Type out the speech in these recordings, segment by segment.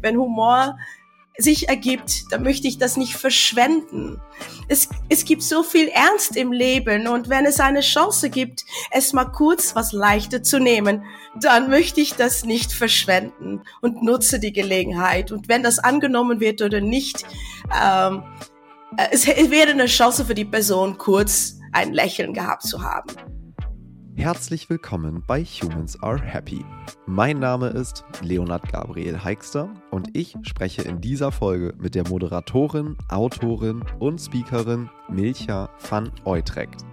Wenn Humor sich ergibt, dann möchte ich das nicht verschwenden. Es, es gibt so viel Ernst im Leben und wenn es eine Chance gibt, es mal kurz was leichter zu nehmen, dann möchte ich das nicht verschwenden und nutze die Gelegenheit. Und wenn das angenommen wird oder nicht, ähm, es wäre eine Chance für die Person, kurz ein Lächeln gehabt zu haben. Herzlich willkommen bei Humans Are Happy. Mein Name ist Leonard Gabriel Heikster und ich spreche in dieser Folge mit der Moderatorin, Autorin und Speakerin Milcha van Utrecht.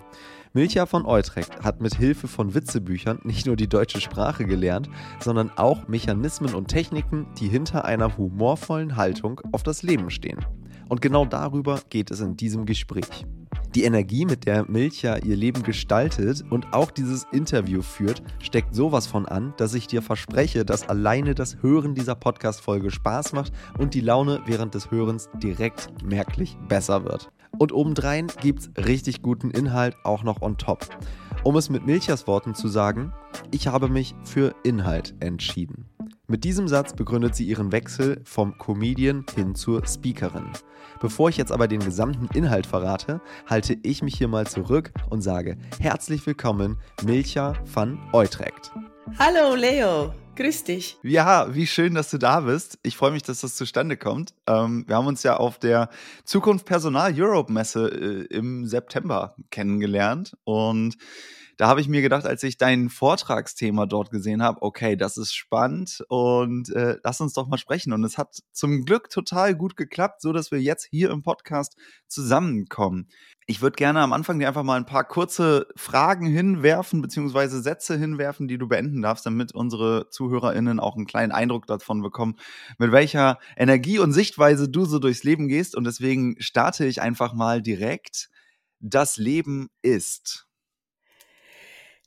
Milcha von Utrecht hat mit Hilfe von Witzebüchern nicht nur die deutsche Sprache gelernt, sondern auch Mechanismen und Techniken, die hinter einer humorvollen Haltung auf das Leben stehen. Und genau darüber geht es in diesem Gespräch. Die Energie, mit der Milcha ihr Leben gestaltet und auch dieses Interview führt, steckt sowas von an, dass ich dir verspreche, dass alleine das Hören dieser Podcast-Folge Spaß macht und die Laune während des Hörens direkt merklich besser wird. Und obendrein gibt's richtig guten Inhalt auch noch on top. Um es mit Milchas Worten zu sagen, ich habe mich für Inhalt entschieden. Mit diesem Satz begründet sie ihren Wechsel vom Comedian hin zur Speakerin. Bevor ich jetzt aber den gesamten Inhalt verrate, halte ich mich hier mal zurück und sage herzlich willkommen, Milcha van Utrecht. Hallo Leo, grüß dich. Ja, wie schön, dass du da bist. Ich freue mich, dass das zustande kommt. Ähm, wir haben uns ja auf der Zukunft Personal Europe Messe äh, im September kennengelernt und da habe ich mir gedacht, als ich dein Vortragsthema dort gesehen habe, okay, das ist spannend und äh, lass uns doch mal sprechen. Und es hat zum Glück total gut geklappt, so dass wir jetzt hier im Podcast zusammenkommen. Ich würde gerne am Anfang dir einfach mal ein paar kurze Fragen hinwerfen, beziehungsweise Sätze hinwerfen, die du beenden darfst, damit unsere ZuhörerInnen auch einen kleinen Eindruck davon bekommen, mit welcher Energie und Sichtweise du so durchs Leben gehst. Und deswegen starte ich einfach mal direkt. Das Leben ist.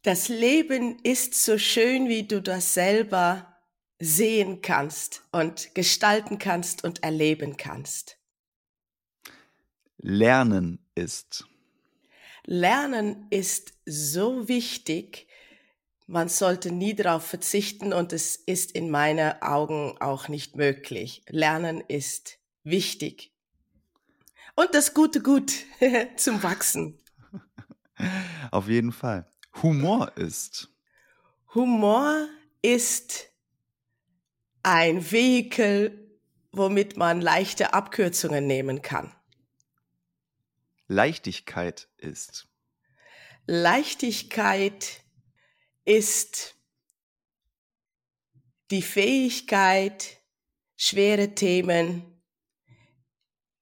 Das Leben ist so schön, wie du das selber sehen kannst und gestalten kannst und erleben kannst. Lernen ist. Lernen ist so wichtig, man sollte nie darauf verzichten und es ist in meinen Augen auch nicht möglich. Lernen ist wichtig. Und das Gute gut zum Wachsen. Auf jeden Fall. Humor ist? Humor ist ein Vehikel, womit man leichte Abkürzungen nehmen kann. Leichtigkeit ist? Leichtigkeit ist die Fähigkeit, schwere Themen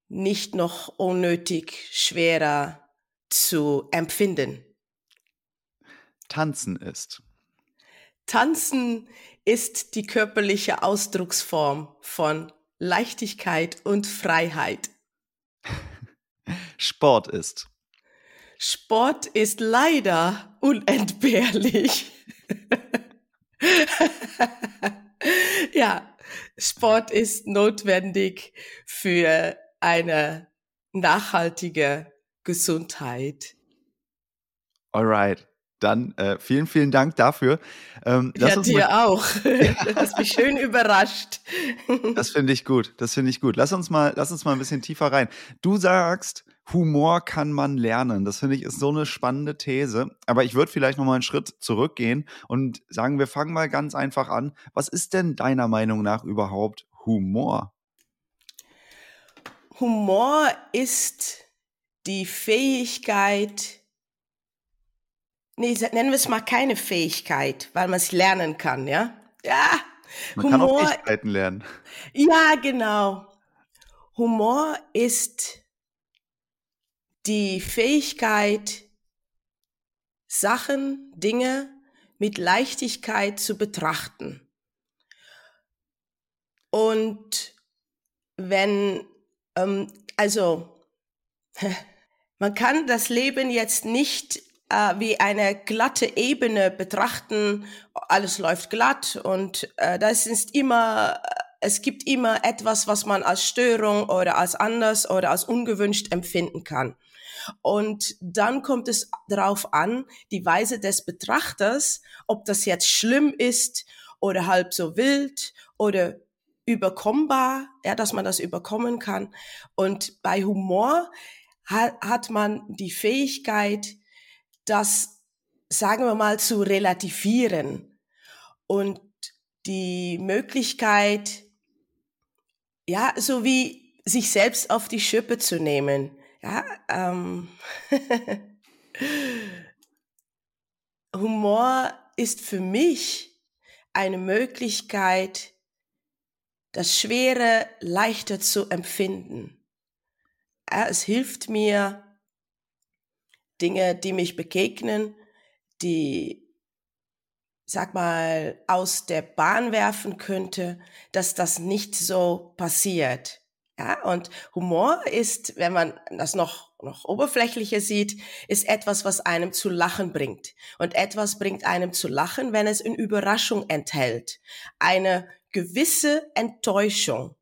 nicht noch unnötig schwerer zu empfinden. Tanzen ist? Tanzen ist die körperliche Ausdrucksform von Leichtigkeit und Freiheit. Sport ist? Sport ist leider unentbehrlich. ja, Sport ist notwendig für eine nachhaltige Gesundheit. Alright. Dann äh, vielen, vielen Dank dafür. Ähm, ja, dir mal, auch. Du hast mich schön überrascht. Das finde ich gut. Das finde ich gut. Lass uns mal, lass uns mal ein bisschen tiefer rein. Du sagst, Humor kann man lernen. Das finde ich ist so eine spannende These. Aber ich würde vielleicht noch mal einen Schritt zurückgehen und sagen, wir fangen mal ganz einfach an. Was ist denn deiner Meinung nach überhaupt Humor? Humor ist die Fähigkeit, nee, nennen wir es mal keine Fähigkeit, weil man es lernen kann, ja? Ja. Man Humor, kann auch Fähigkeiten lernen. Ja, genau. Humor ist die Fähigkeit, Sachen, Dinge mit Leichtigkeit zu betrachten. Und wenn, ähm, also, man kann das Leben jetzt nicht äh, wie eine glatte Ebene betrachten. Alles läuft glatt und äh, das ist immer, es gibt immer etwas, was man als Störung oder als anders oder als ungewünscht empfinden kann. Und dann kommt es darauf an, die Weise des Betrachters, ob das jetzt schlimm ist oder halb so wild oder überkommbar, ja, dass man das überkommen kann. Und bei Humor hat, hat man die Fähigkeit, das, sagen wir mal, zu relativieren und die Möglichkeit, ja, so wie sich selbst auf die Schippe zu nehmen. Ja, ähm, Humor ist für mich eine Möglichkeit, das Schwere leichter zu empfinden. Es hilft mir, Dinge, die mich begegnen, die, sag mal, aus der Bahn werfen könnte, dass das nicht so passiert. Ja, und Humor ist, wenn man das noch, noch oberflächlicher sieht, ist etwas, was einem zu lachen bringt. Und etwas bringt einem zu lachen, wenn es eine Überraschung enthält. Eine gewisse Enttäuschung.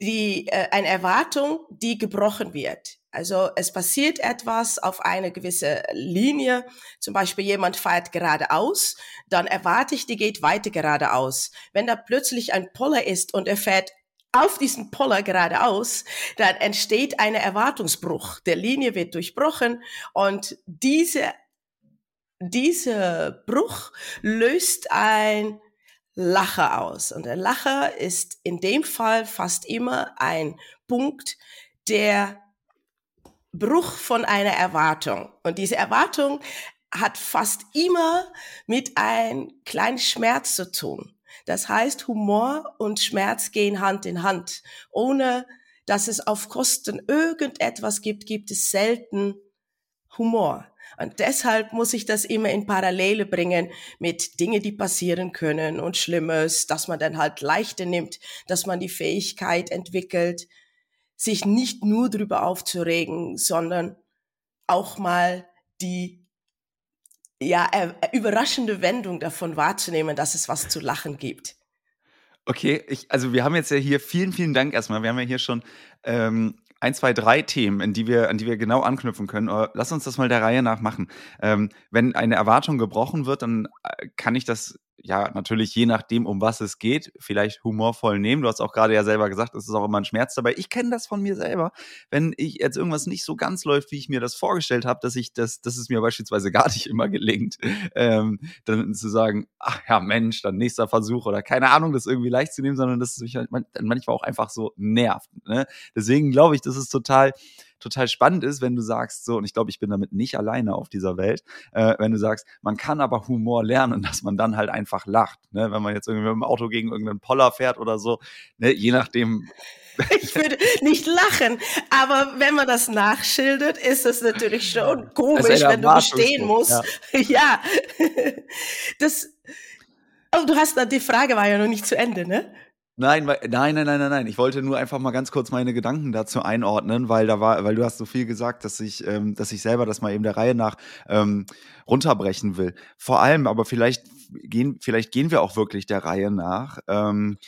Die, äh, eine Erwartung, die gebrochen wird. Also es passiert etwas auf eine gewisse Linie. Zum Beispiel jemand fährt geradeaus, dann erwarte ich, die geht weiter geradeaus. Wenn da plötzlich ein Poller ist und er fährt auf diesen Poller geradeaus, dann entsteht ein Erwartungsbruch. Der Linie wird durchbrochen und diese, dieser Bruch löst ein Lacher aus. Und der Lacher ist in dem Fall fast immer ein Punkt der Bruch von einer Erwartung. Und diese Erwartung hat fast immer mit einem kleinen Schmerz zu tun. Das heißt, Humor und Schmerz gehen Hand in Hand. Ohne dass es auf Kosten irgendetwas gibt, gibt es selten Humor. Und deshalb muss ich das immer in Parallele bringen mit Dinge, die passieren können und Schlimmes, dass man dann halt leichter nimmt, dass man die Fähigkeit entwickelt, sich nicht nur drüber aufzuregen, sondern auch mal die ja, äh, überraschende Wendung davon wahrzunehmen, dass es was zu lachen gibt. Okay, ich, also wir haben jetzt ja hier vielen, vielen Dank erstmal. Wir haben ja hier schon ähm, ein, zwei, drei Themen, in die wir, an die wir genau anknüpfen können. Aber lass uns das mal der Reihe nach machen. Ähm, wenn eine Erwartung gebrochen wird, dann äh, kann ich das ja, natürlich je nachdem, um was es geht, vielleicht humorvoll nehmen. Du hast auch gerade ja selber gesagt, es ist auch immer ein Schmerz dabei. Ich kenne das von mir selber. Wenn ich jetzt irgendwas nicht so ganz läuft, wie ich mir das vorgestellt habe, dass ich das, dass es mir beispielsweise gar nicht immer gelingt, ähm, dann zu sagen, ach ja, Mensch, dann nächster Versuch oder keine Ahnung, das irgendwie leicht zu nehmen, sondern dass es mich halt manchmal auch einfach so nervt. Ne? Deswegen glaube ich, das ist total total spannend ist, wenn du sagst, so, und ich glaube, ich bin damit nicht alleine auf dieser Welt, äh, wenn du sagst, man kann aber Humor lernen, dass man dann halt einfach lacht. Ne? Wenn man jetzt irgendwie mit dem Auto gegen irgendeinen Poller fährt oder so, ne? je nachdem, ich würde nicht lachen, aber wenn man das nachschildert, ist es natürlich schon komisch, wenn du bestehen musst. Ja. ja. Das, oh, du hast, die Frage war ja noch nicht zu Ende, ne? Nein, nein, nein, nein, nein, nein. Ich wollte nur einfach mal ganz kurz meine Gedanken dazu einordnen, weil da war, weil du hast so viel gesagt, dass ich, ähm, dass ich selber das mal eben der Reihe nach ähm, runterbrechen will. Vor allem, aber vielleicht gehen, vielleicht gehen wir auch wirklich der Reihe nach. Ähm,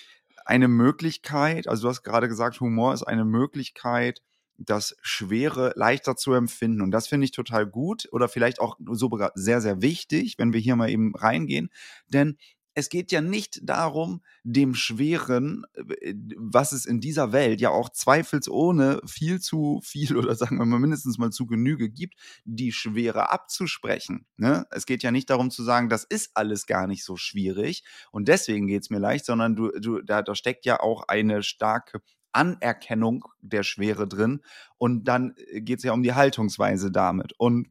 eine Möglichkeit, also du hast gerade gesagt, Humor ist eine Möglichkeit, das Schwere leichter zu empfinden. Und das finde ich total gut oder vielleicht auch sogar sehr, sehr wichtig, wenn wir hier mal eben reingehen. Denn es geht ja nicht darum, dem Schweren, äh, was es in dieser Welt ja auch zweifelsohne viel zu viel oder sagen wir mal mindestens mal zu Genüge gibt, die Schwere abzusprechen. Ne? Es geht ja nicht darum zu sagen, das ist alles gar nicht so schwierig und deswegen geht es mir leicht, sondern du, du, da, da steckt ja auch eine starke Anerkennung der Schwere drin und dann äh, geht es ja um die Haltungsweise damit. Und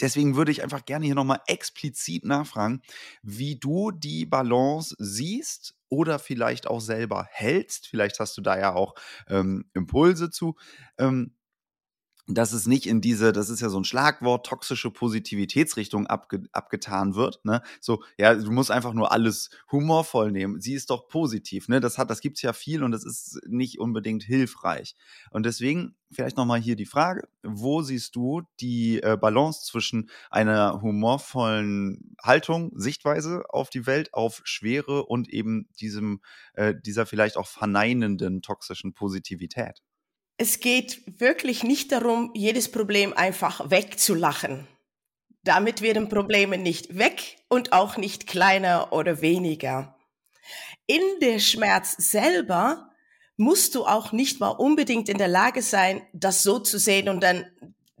Deswegen würde ich einfach gerne hier nochmal explizit nachfragen, wie du die Balance siehst oder vielleicht auch selber hältst. Vielleicht hast du da ja auch ähm, Impulse zu. Ähm, dass es nicht in diese, das ist ja so ein Schlagwort, toxische Positivitätsrichtung abge, abgetan wird. Ne? So, ja, du musst einfach nur alles humorvoll nehmen. Sie ist doch positiv. Ne? Das hat, das gibt's ja viel und das ist nicht unbedingt hilfreich. Und deswegen vielleicht nochmal hier die Frage: Wo siehst du die äh, Balance zwischen einer humorvollen Haltung, Sichtweise auf die Welt, auf Schwere und eben diesem, äh, dieser vielleicht auch verneinenden toxischen Positivität? Es geht wirklich nicht darum, jedes Problem einfach wegzulachen. Damit werden Probleme nicht weg und auch nicht kleiner oder weniger. In der Schmerz selber musst du auch nicht mal unbedingt in der Lage sein, das so zu sehen und dann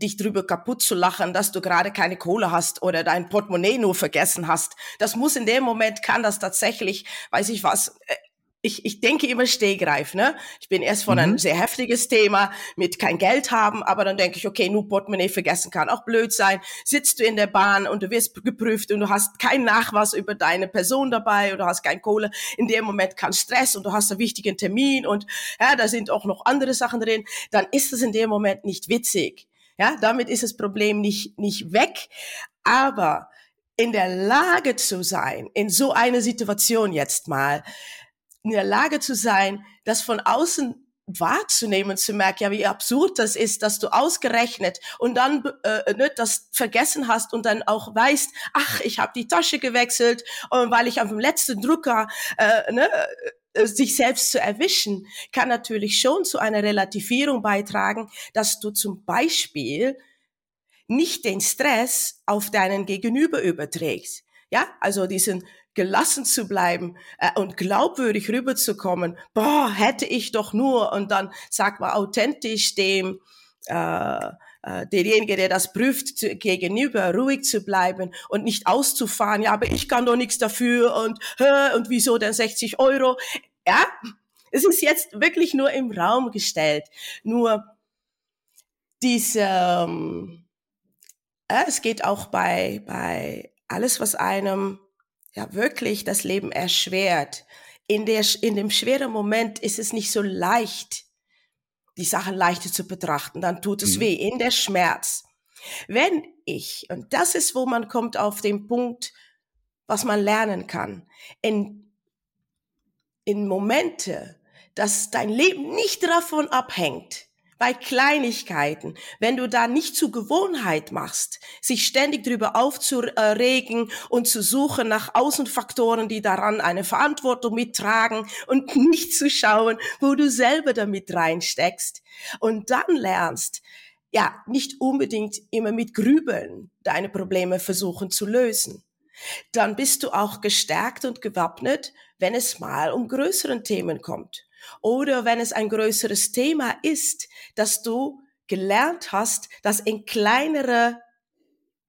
dich drüber kaputt zu lachen, dass du gerade keine Kohle hast oder dein Portemonnaie nur vergessen hast. Das muss in dem Moment, kann das tatsächlich, weiß ich was, äh, ich, ich denke immer stehgreif, ne? Ich bin erst von mhm. einem sehr heftiges Thema mit kein Geld haben, aber dann denke ich, okay, nur Portemonnaie vergessen kann auch blöd sein. Sitzt du in der Bahn und du wirst geprüft und du hast kein Nachweis über deine Person dabei oder hast kein Kohle. In dem Moment kann Stress und du hast einen wichtigen Termin und ja, da sind auch noch andere Sachen drin. Dann ist es in dem Moment nicht witzig. Ja, damit ist das Problem nicht, nicht weg. Aber in der Lage zu sein, in so einer Situation jetzt mal, in der Lage zu sein, das von außen wahrzunehmen, zu merken, ja, wie absurd das ist, dass du ausgerechnet und dann äh, ne, das vergessen hast und dann auch weißt, ach, ich habe die Tasche gewechselt und weil ich auf dem letzten Drucker äh, ne, äh, sich selbst zu erwischen, kann natürlich schon zu einer Relativierung beitragen, dass du zum Beispiel nicht den Stress auf deinen Gegenüber überträgst. Ja, also diesen gelassen zu bleiben äh, und glaubwürdig rüberzukommen. Boah, hätte ich doch nur und dann sagt man authentisch dem äh, äh, derjenige, der das prüft, zu, gegenüber ruhig zu bleiben und nicht auszufahren. Ja, aber ich kann doch nichts dafür und hä, und wieso denn 60 Euro? Ja, es ist jetzt wirklich nur im Raum gestellt. Nur diese, ähm, äh, es geht auch bei bei alles, was einem ja wirklich das Leben erschwert. In, der, in dem schweren Moment ist es nicht so leicht, die Sachen leichter zu betrachten. Dann tut es mhm. weh, in der Schmerz. Wenn ich, und das ist, wo man kommt auf den Punkt, was man lernen kann, in, in Momente, dass dein Leben nicht davon abhängt, bei Kleinigkeiten, wenn du da nicht zur Gewohnheit machst, sich ständig darüber aufzuregen und zu suchen nach Außenfaktoren, die daran eine Verantwortung mittragen und nicht zu schauen, wo du selber damit reinsteckst und dann lernst, ja, nicht unbedingt immer mit Grübeln deine Probleme versuchen zu lösen. Dann bist du auch gestärkt und gewappnet, wenn es mal um größeren Themen kommt. Oder wenn es ein größeres Thema ist, dass du gelernt hast, das in kleinere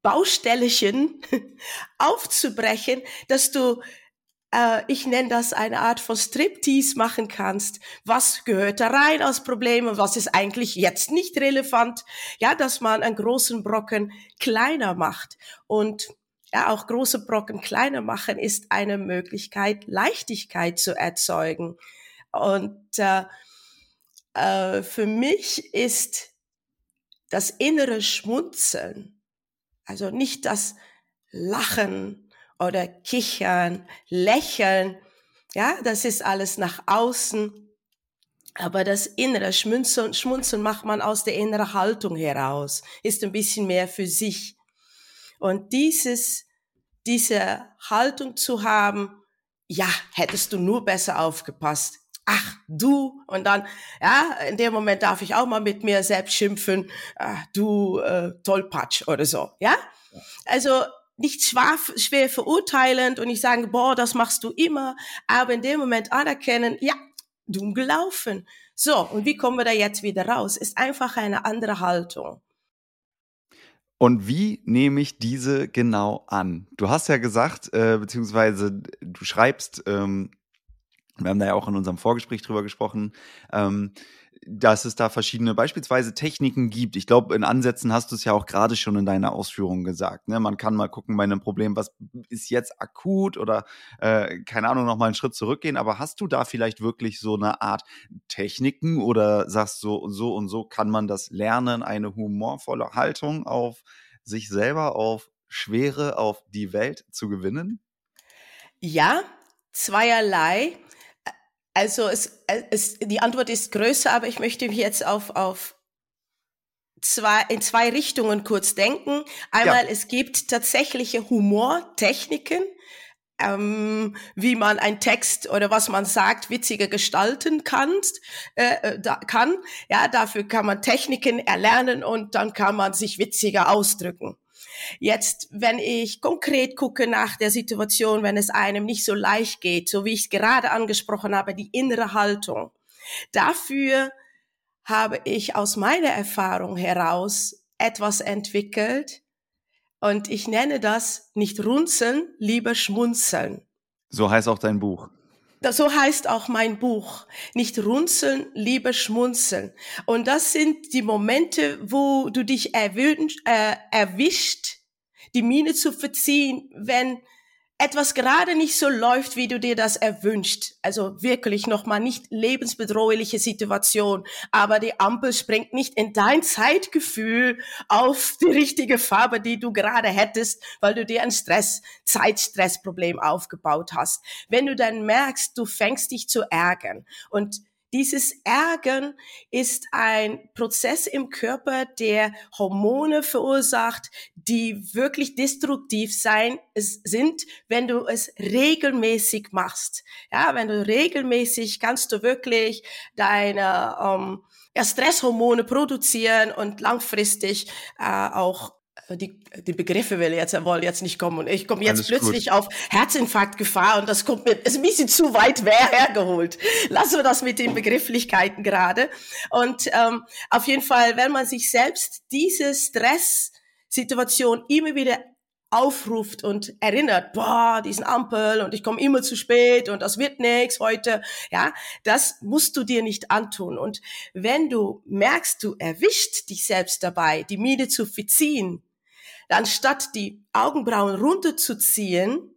Baustellchen aufzubrechen, dass du äh, ich nenne das eine Art von Striptease machen kannst. Was gehört da rein als Problem und was ist eigentlich jetzt nicht relevant? Ja, dass man einen großen Brocken kleiner macht und ja, auch große Brocken kleiner machen ist eine Möglichkeit, Leichtigkeit zu erzeugen. Und äh, äh, für mich ist das innere Schmunzeln, also nicht das Lachen oder Kichern, Lächeln, ja, das ist alles nach außen. Aber das innere Schmunzeln, Schmunzeln macht man aus der inneren Haltung heraus, ist ein bisschen mehr für sich. Und dieses, diese Haltung zu haben, ja, hättest du nur besser aufgepasst, ach du. Und dann ja in dem Moment darf ich auch mal mit mir selbst schimpfen. Ach, du äh, Tollpatsch oder so ja? Also nicht schwer, schwer verurteilend und nicht sagen boah das machst du immer. Aber in dem Moment anerkennen ja dumm gelaufen. So und wie kommen wir da jetzt wieder raus? Ist einfach eine andere Haltung. Und wie nehme ich diese genau an? Du hast ja gesagt, äh, beziehungsweise du schreibst ähm, wir haben da ja auch in unserem Vorgespräch drüber gesprochen, ähm, dass es da verschiedene beispielsweise Techniken gibt. Ich glaube, in Ansätzen hast du es ja auch gerade schon in deiner Ausführung gesagt. Ne? Man kann mal gucken bei einem Problem, was ist jetzt akut oder äh, keine Ahnung, noch mal einen Schritt zurückgehen. Aber hast du da vielleicht wirklich so eine Art Techniken oder sagst so so und so kann man das lernen, eine humorvolle Haltung auf sich selber, auf Schwere, auf die Welt zu gewinnen? Ja, zweierlei. Also es, es, die Antwort ist größer, aber ich möchte mich jetzt auf, auf zwei, in zwei Richtungen kurz denken. Einmal, ja. es gibt tatsächliche Humortechniken, ähm, wie man einen Text oder was man sagt witziger gestalten kannst, äh, äh, da, kann. Ja, dafür kann man Techniken erlernen und dann kann man sich witziger ausdrücken. Jetzt, wenn ich konkret gucke nach der Situation, wenn es einem nicht so leicht geht, so wie ich es gerade angesprochen habe, die innere Haltung. Dafür habe ich aus meiner Erfahrung heraus etwas entwickelt und ich nenne das nicht runzeln, lieber schmunzeln. So heißt auch dein Buch. So heißt auch mein Buch. Nicht runzeln, lieber schmunzeln. Und das sind die Momente, wo du dich erwünscht, äh, erwischt, die Miene zu verziehen, wenn etwas gerade nicht so läuft, wie du dir das erwünscht. Also wirklich nochmal nicht lebensbedrohliche Situation, aber die Ampel springt nicht in dein Zeitgefühl auf die richtige Farbe, die du gerade hättest, weil du dir ein Stress, Zeitstressproblem aufgebaut hast. Wenn du dann merkst, du fängst dich zu ärgern und dieses Ärgern ist ein Prozess im Körper, der Hormone verursacht, die wirklich destruktiv sein sind, wenn du es regelmäßig machst. Ja, wenn du regelmäßig kannst du wirklich deine ähm, ja, Stresshormone produzieren und langfristig äh, auch die, die Begriffe will jetzt, wollen jetzt nicht kommen. Und ich komme jetzt Alles plötzlich gut. auf Herzinfarktgefahr und das kommt mir, ist ein bisschen zu weit hergeholt. Lassen wir das mit den Begrifflichkeiten gerade. Und ähm, auf jeden Fall, wenn man sich selbst diese Stresssituation immer wieder aufruft und erinnert, boah, diesen Ampel und ich komme immer zu spät und das wird nichts heute, ja, das musst du dir nicht antun. Und wenn du merkst, du erwischt dich selbst dabei, die Miene zu verziehen, dann statt die Augenbrauen runterzuziehen,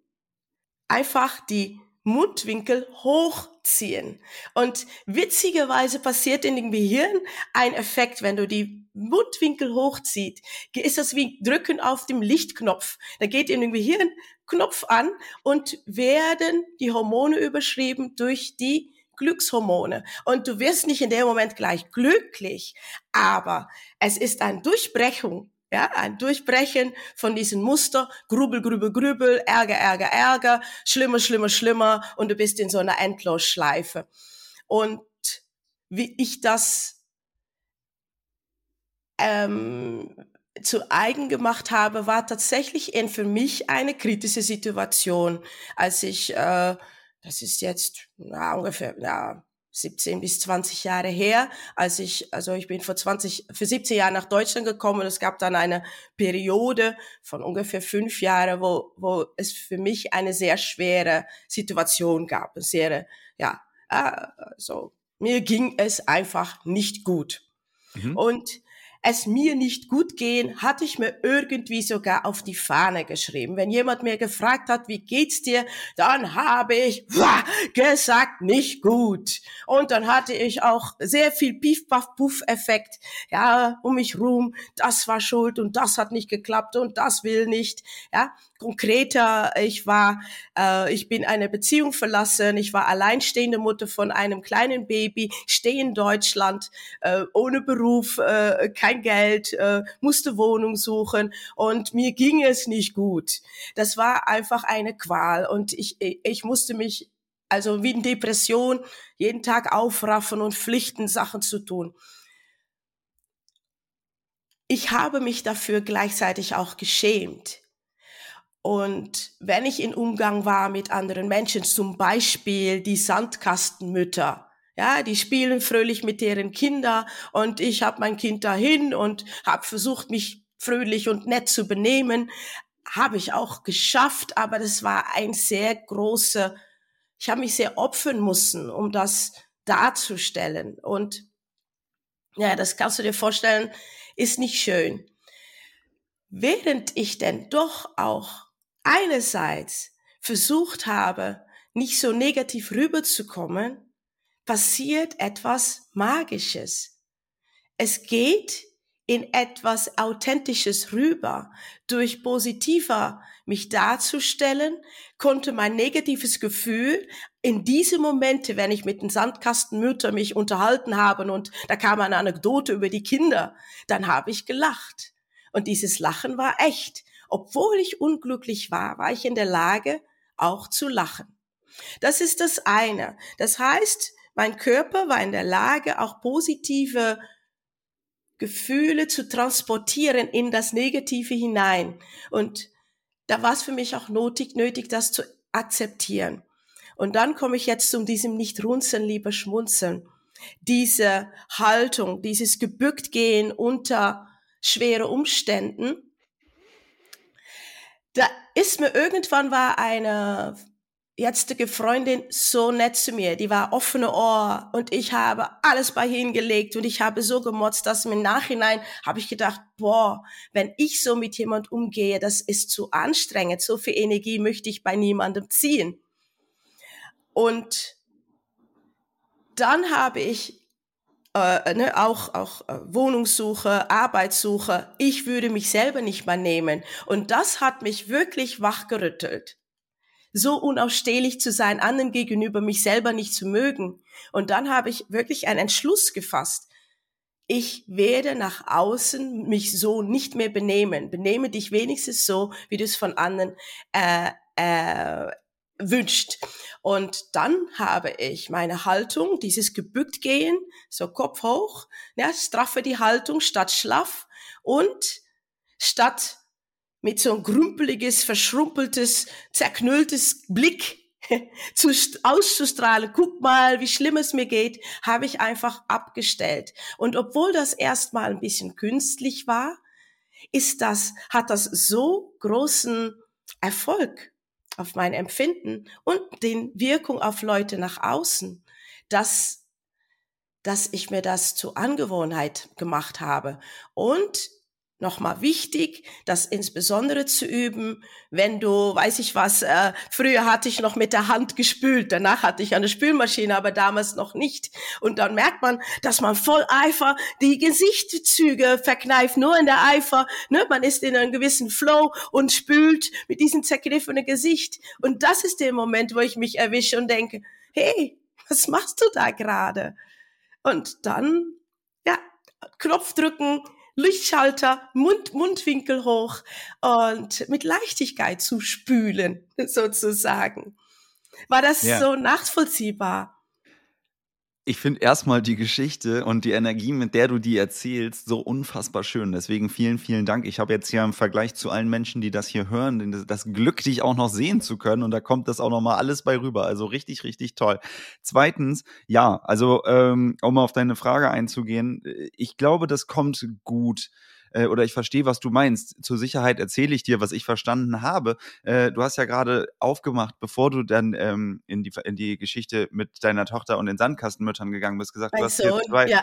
einfach die Mundwinkel hochziehen. Und witzigerweise passiert in dem Gehirn ein Effekt, wenn du die Mundwinkel hochzieht, ist das wie Drücken auf dem Lichtknopf. Da geht in dem Gehirn Knopf an und werden die Hormone überschrieben durch die Glückshormone. Und du wirst nicht in dem Moment gleich glücklich, aber es ist eine Durchbrechung ja, ein Durchbrechen von diesem Muster, grübel, grübel, grübel, Ärger, Ärger, Ärger, schlimmer, schlimmer, schlimmer und du bist in so einer Endlosschleife. Und wie ich das ähm, zu eigen gemacht habe, war tatsächlich in für mich eine kritische Situation, als ich, äh, das ist jetzt na, ungefähr, ja, 17 bis 20 Jahre her, als ich, also ich bin vor 20, für 17 Jahren nach Deutschland gekommen und es gab dann eine Periode von ungefähr fünf Jahren, wo, wo es für mich eine sehr schwere Situation gab. Sehr, ja, also mir ging es einfach nicht gut. Mhm. Und es mir nicht gut gehen, hatte ich mir irgendwie sogar auf die Fahne geschrieben. Wenn jemand mir gefragt hat, wie geht's dir, dann habe ich wah, gesagt, nicht gut. Und dann hatte ich auch sehr viel Pief-Paff-Puff-Effekt, ja, um mich rum, das war schuld und das hat nicht geklappt und das will nicht, ja konkreter. Ich war, äh, ich bin eine Beziehung verlassen. Ich war alleinstehende Mutter von einem kleinen Baby, stehe in Deutschland, äh, ohne Beruf, äh, kein Geld, äh, musste Wohnung suchen und mir ging es nicht gut. Das war einfach eine Qual und ich, ich musste mich also wie in Depression jeden Tag aufraffen und Pflichten Sachen zu tun. Ich habe mich dafür gleichzeitig auch geschämt. Und wenn ich in Umgang war mit anderen Menschen, zum Beispiel die Sandkastenmütter, ja, die spielen fröhlich mit ihren Kindern und ich habe mein Kind dahin und habe versucht, mich fröhlich und nett zu benehmen, habe ich auch geschafft, aber das war ein sehr großer, ich habe mich sehr opfern müssen, um das darzustellen. Und ja, das kannst du dir vorstellen, ist nicht schön. Während ich denn doch auch einerseits versucht habe, nicht so negativ rüberzukommen, passiert etwas Magisches. Es geht in etwas Authentisches rüber. Durch positiver mich darzustellen, konnte mein negatives Gefühl in diese Momente, wenn ich mit den Sandkastenmütter mich unterhalten habe und da kam eine Anekdote über die Kinder, dann habe ich gelacht. Und dieses Lachen war echt. Obwohl ich unglücklich war, war ich in der Lage, auch zu lachen. Das ist das eine. Das heißt, mein Körper war in der Lage, auch positive Gefühle zu transportieren in das Negative hinein. Und da war es für mich auch nötig, nötig, das zu akzeptieren. Und dann komme ich jetzt zu diesem nicht runzeln, lieber schmunzeln. Diese Haltung, dieses gebückt gehen unter schwere Umständen. Da ist mir irgendwann war eine jetzige Freundin so nett zu mir. Die war offene Ohr und ich habe alles bei hingelegt und ich habe so gemotzt, dass im Nachhinein habe ich gedacht, boah, wenn ich so mit jemand umgehe, das ist zu anstrengend. So viel Energie möchte ich bei niemandem ziehen. Und dann habe ich äh, ne, auch, auch äh, Wohnungssuche, Arbeitssuche. Ich würde mich selber nicht mal nehmen. Und das hat mich wirklich wachgerüttelt so unausstehlich zu sein, anderen gegenüber mich selber nicht zu mögen. Und dann habe ich wirklich einen Entschluss gefasst. Ich werde nach außen mich so nicht mehr benehmen. Benehme dich wenigstens so, wie du es von anderen äh, äh, wünscht. Und dann habe ich meine Haltung, dieses gebückt gehen, so Kopf hoch, ja, straffe die Haltung statt schlaff und statt mit so ein grümpeliges, verschrumpeltes, zerknülltes Blick zu, auszustrahlen, guck mal, wie schlimm es mir geht, habe ich einfach abgestellt. Und obwohl das erstmal ein bisschen künstlich war, ist das, hat das so großen Erfolg auf mein Empfinden und den Wirkung auf Leute nach außen, dass, dass ich mir das zur Angewohnheit gemacht habe. Und nochmal wichtig, das insbesondere zu üben, wenn du, weiß ich was, äh, früher hatte ich noch mit der Hand gespült, danach hatte ich eine Spülmaschine, aber damals noch nicht. Und dann merkt man, dass man voll Eifer die Gesichtszüge verkneift, nur in der Eifer, ne? man ist in einem gewissen Flow und spült mit diesem zergriffenen Gesicht. Und das ist der Moment, wo ich mich erwische und denke, hey, was machst du da gerade? Und dann, ja, Knopf drücken, Lichtschalter, Mund, Mundwinkel hoch und mit Leichtigkeit zu spülen, sozusagen. War das ja. so nachvollziehbar? Ich finde erstmal die Geschichte und die Energie, mit der du die erzählst, so unfassbar schön. Deswegen vielen, vielen Dank. Ich habe jetzt hier im Vergleich zu allen Menschen, die das hier hören, das Glück, dich auch noch sehen zu können. Und da kommt das auch noch mal alles bei rüber. Also richtig, richtig toll. Zweitens, ja, also ähm, um auf deine Frage einzugehen, ich glaube, das kommt gut äh, oder ich verstehe, was du meinst. Zur Sicherheit erzähle ich dir, was ich verstanden habe. Äh, du hast ja gerade aufgemacht, bevor du dann ähm, in, die, in die Geschichte mit deiner Tochter und den Sandkastenmüttern gegangen bist, gesagt, mein du hast Sohn, zwei, ja.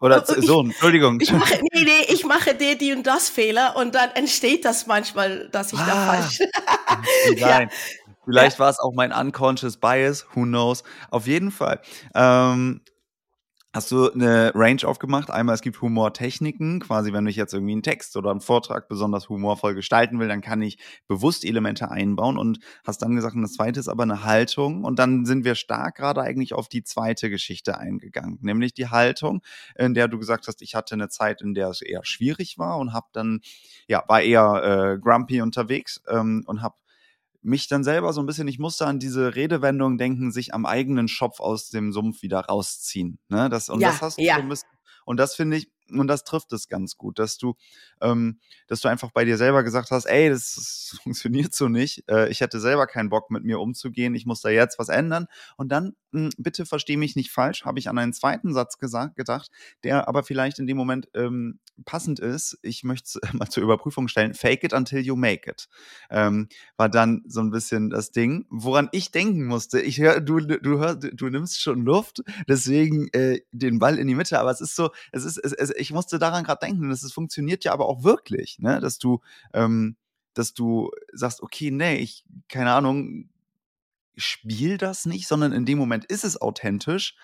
Oder ich, Sohn, Entschuldigung. Ich mache, nee, nee, ich mache den, die und das Fehler und dann entsteht das manchmal, dass ich ah, da falsch. Nein. Ja. Vielleicht ja. war es auch mein unconscious bias, who knows. Auf jeden Fall. Ähm, hast du eine Range aufgemacht. Einmal, es gibt Humortechniken, quasi wenn ich jetzt irgendwie einen Text oder einen Vortrag besonders humorvoll gestalten will, dann kann ich bewusst Elemente einbauen und hast dann gesagt, und das zweite ist aber eine Haltung und dann sind wir stark gerade eigentlich auf die zweite Geschichte eingegangen, nämlich die Haltung, in der du gesagt hast, ich hatte eine Zeit, in der es eher schwierig war und habe dann, ja, war eher äh, grumpy unterwegs ähm, und habe mich dann selber so ein bisschen, ich musste an diese Redewendung denken, sich am eigenen Schopf aus dem Sumpf wieder rausziehen. Ne? Das, und ja, das hast du ja. so ein bisschen, und das finde ich, und das trifft es ganz gut, dass du, ähm, dass du einfach bei dir selber gesagt hast, ey, das, das funktioniert so nicht. Äh, ich hätte selber keinen Bock, mit mir umzugehen. Ich muss da jetzt was ändern. Und dann, bitte verstehe mich nicht falsch, habe ich an einen zweiten Satz gesagt, gedacht, der aber vielleicht in dem Moment ähm, passend ist. Ich möchte es mal zur Überprüfung stellen. Fake it until you make it. Ähm, war dann so ein bisschen das Ding, woran ich denken musste. Ich höre, du, du hörst, du nimmst schon Luft, deswegen äh, den Ball in die Mitte. Aber es ist so, es ist, es, es, ich musste daran gerade denken, dass es funktioniert ja aber auch wirklich, ne? Dass du, ähm, dass du sagst, okay, nee, ich, keine Ahnung, spiel das nicht, sondern in dem Moment ist es authentisch,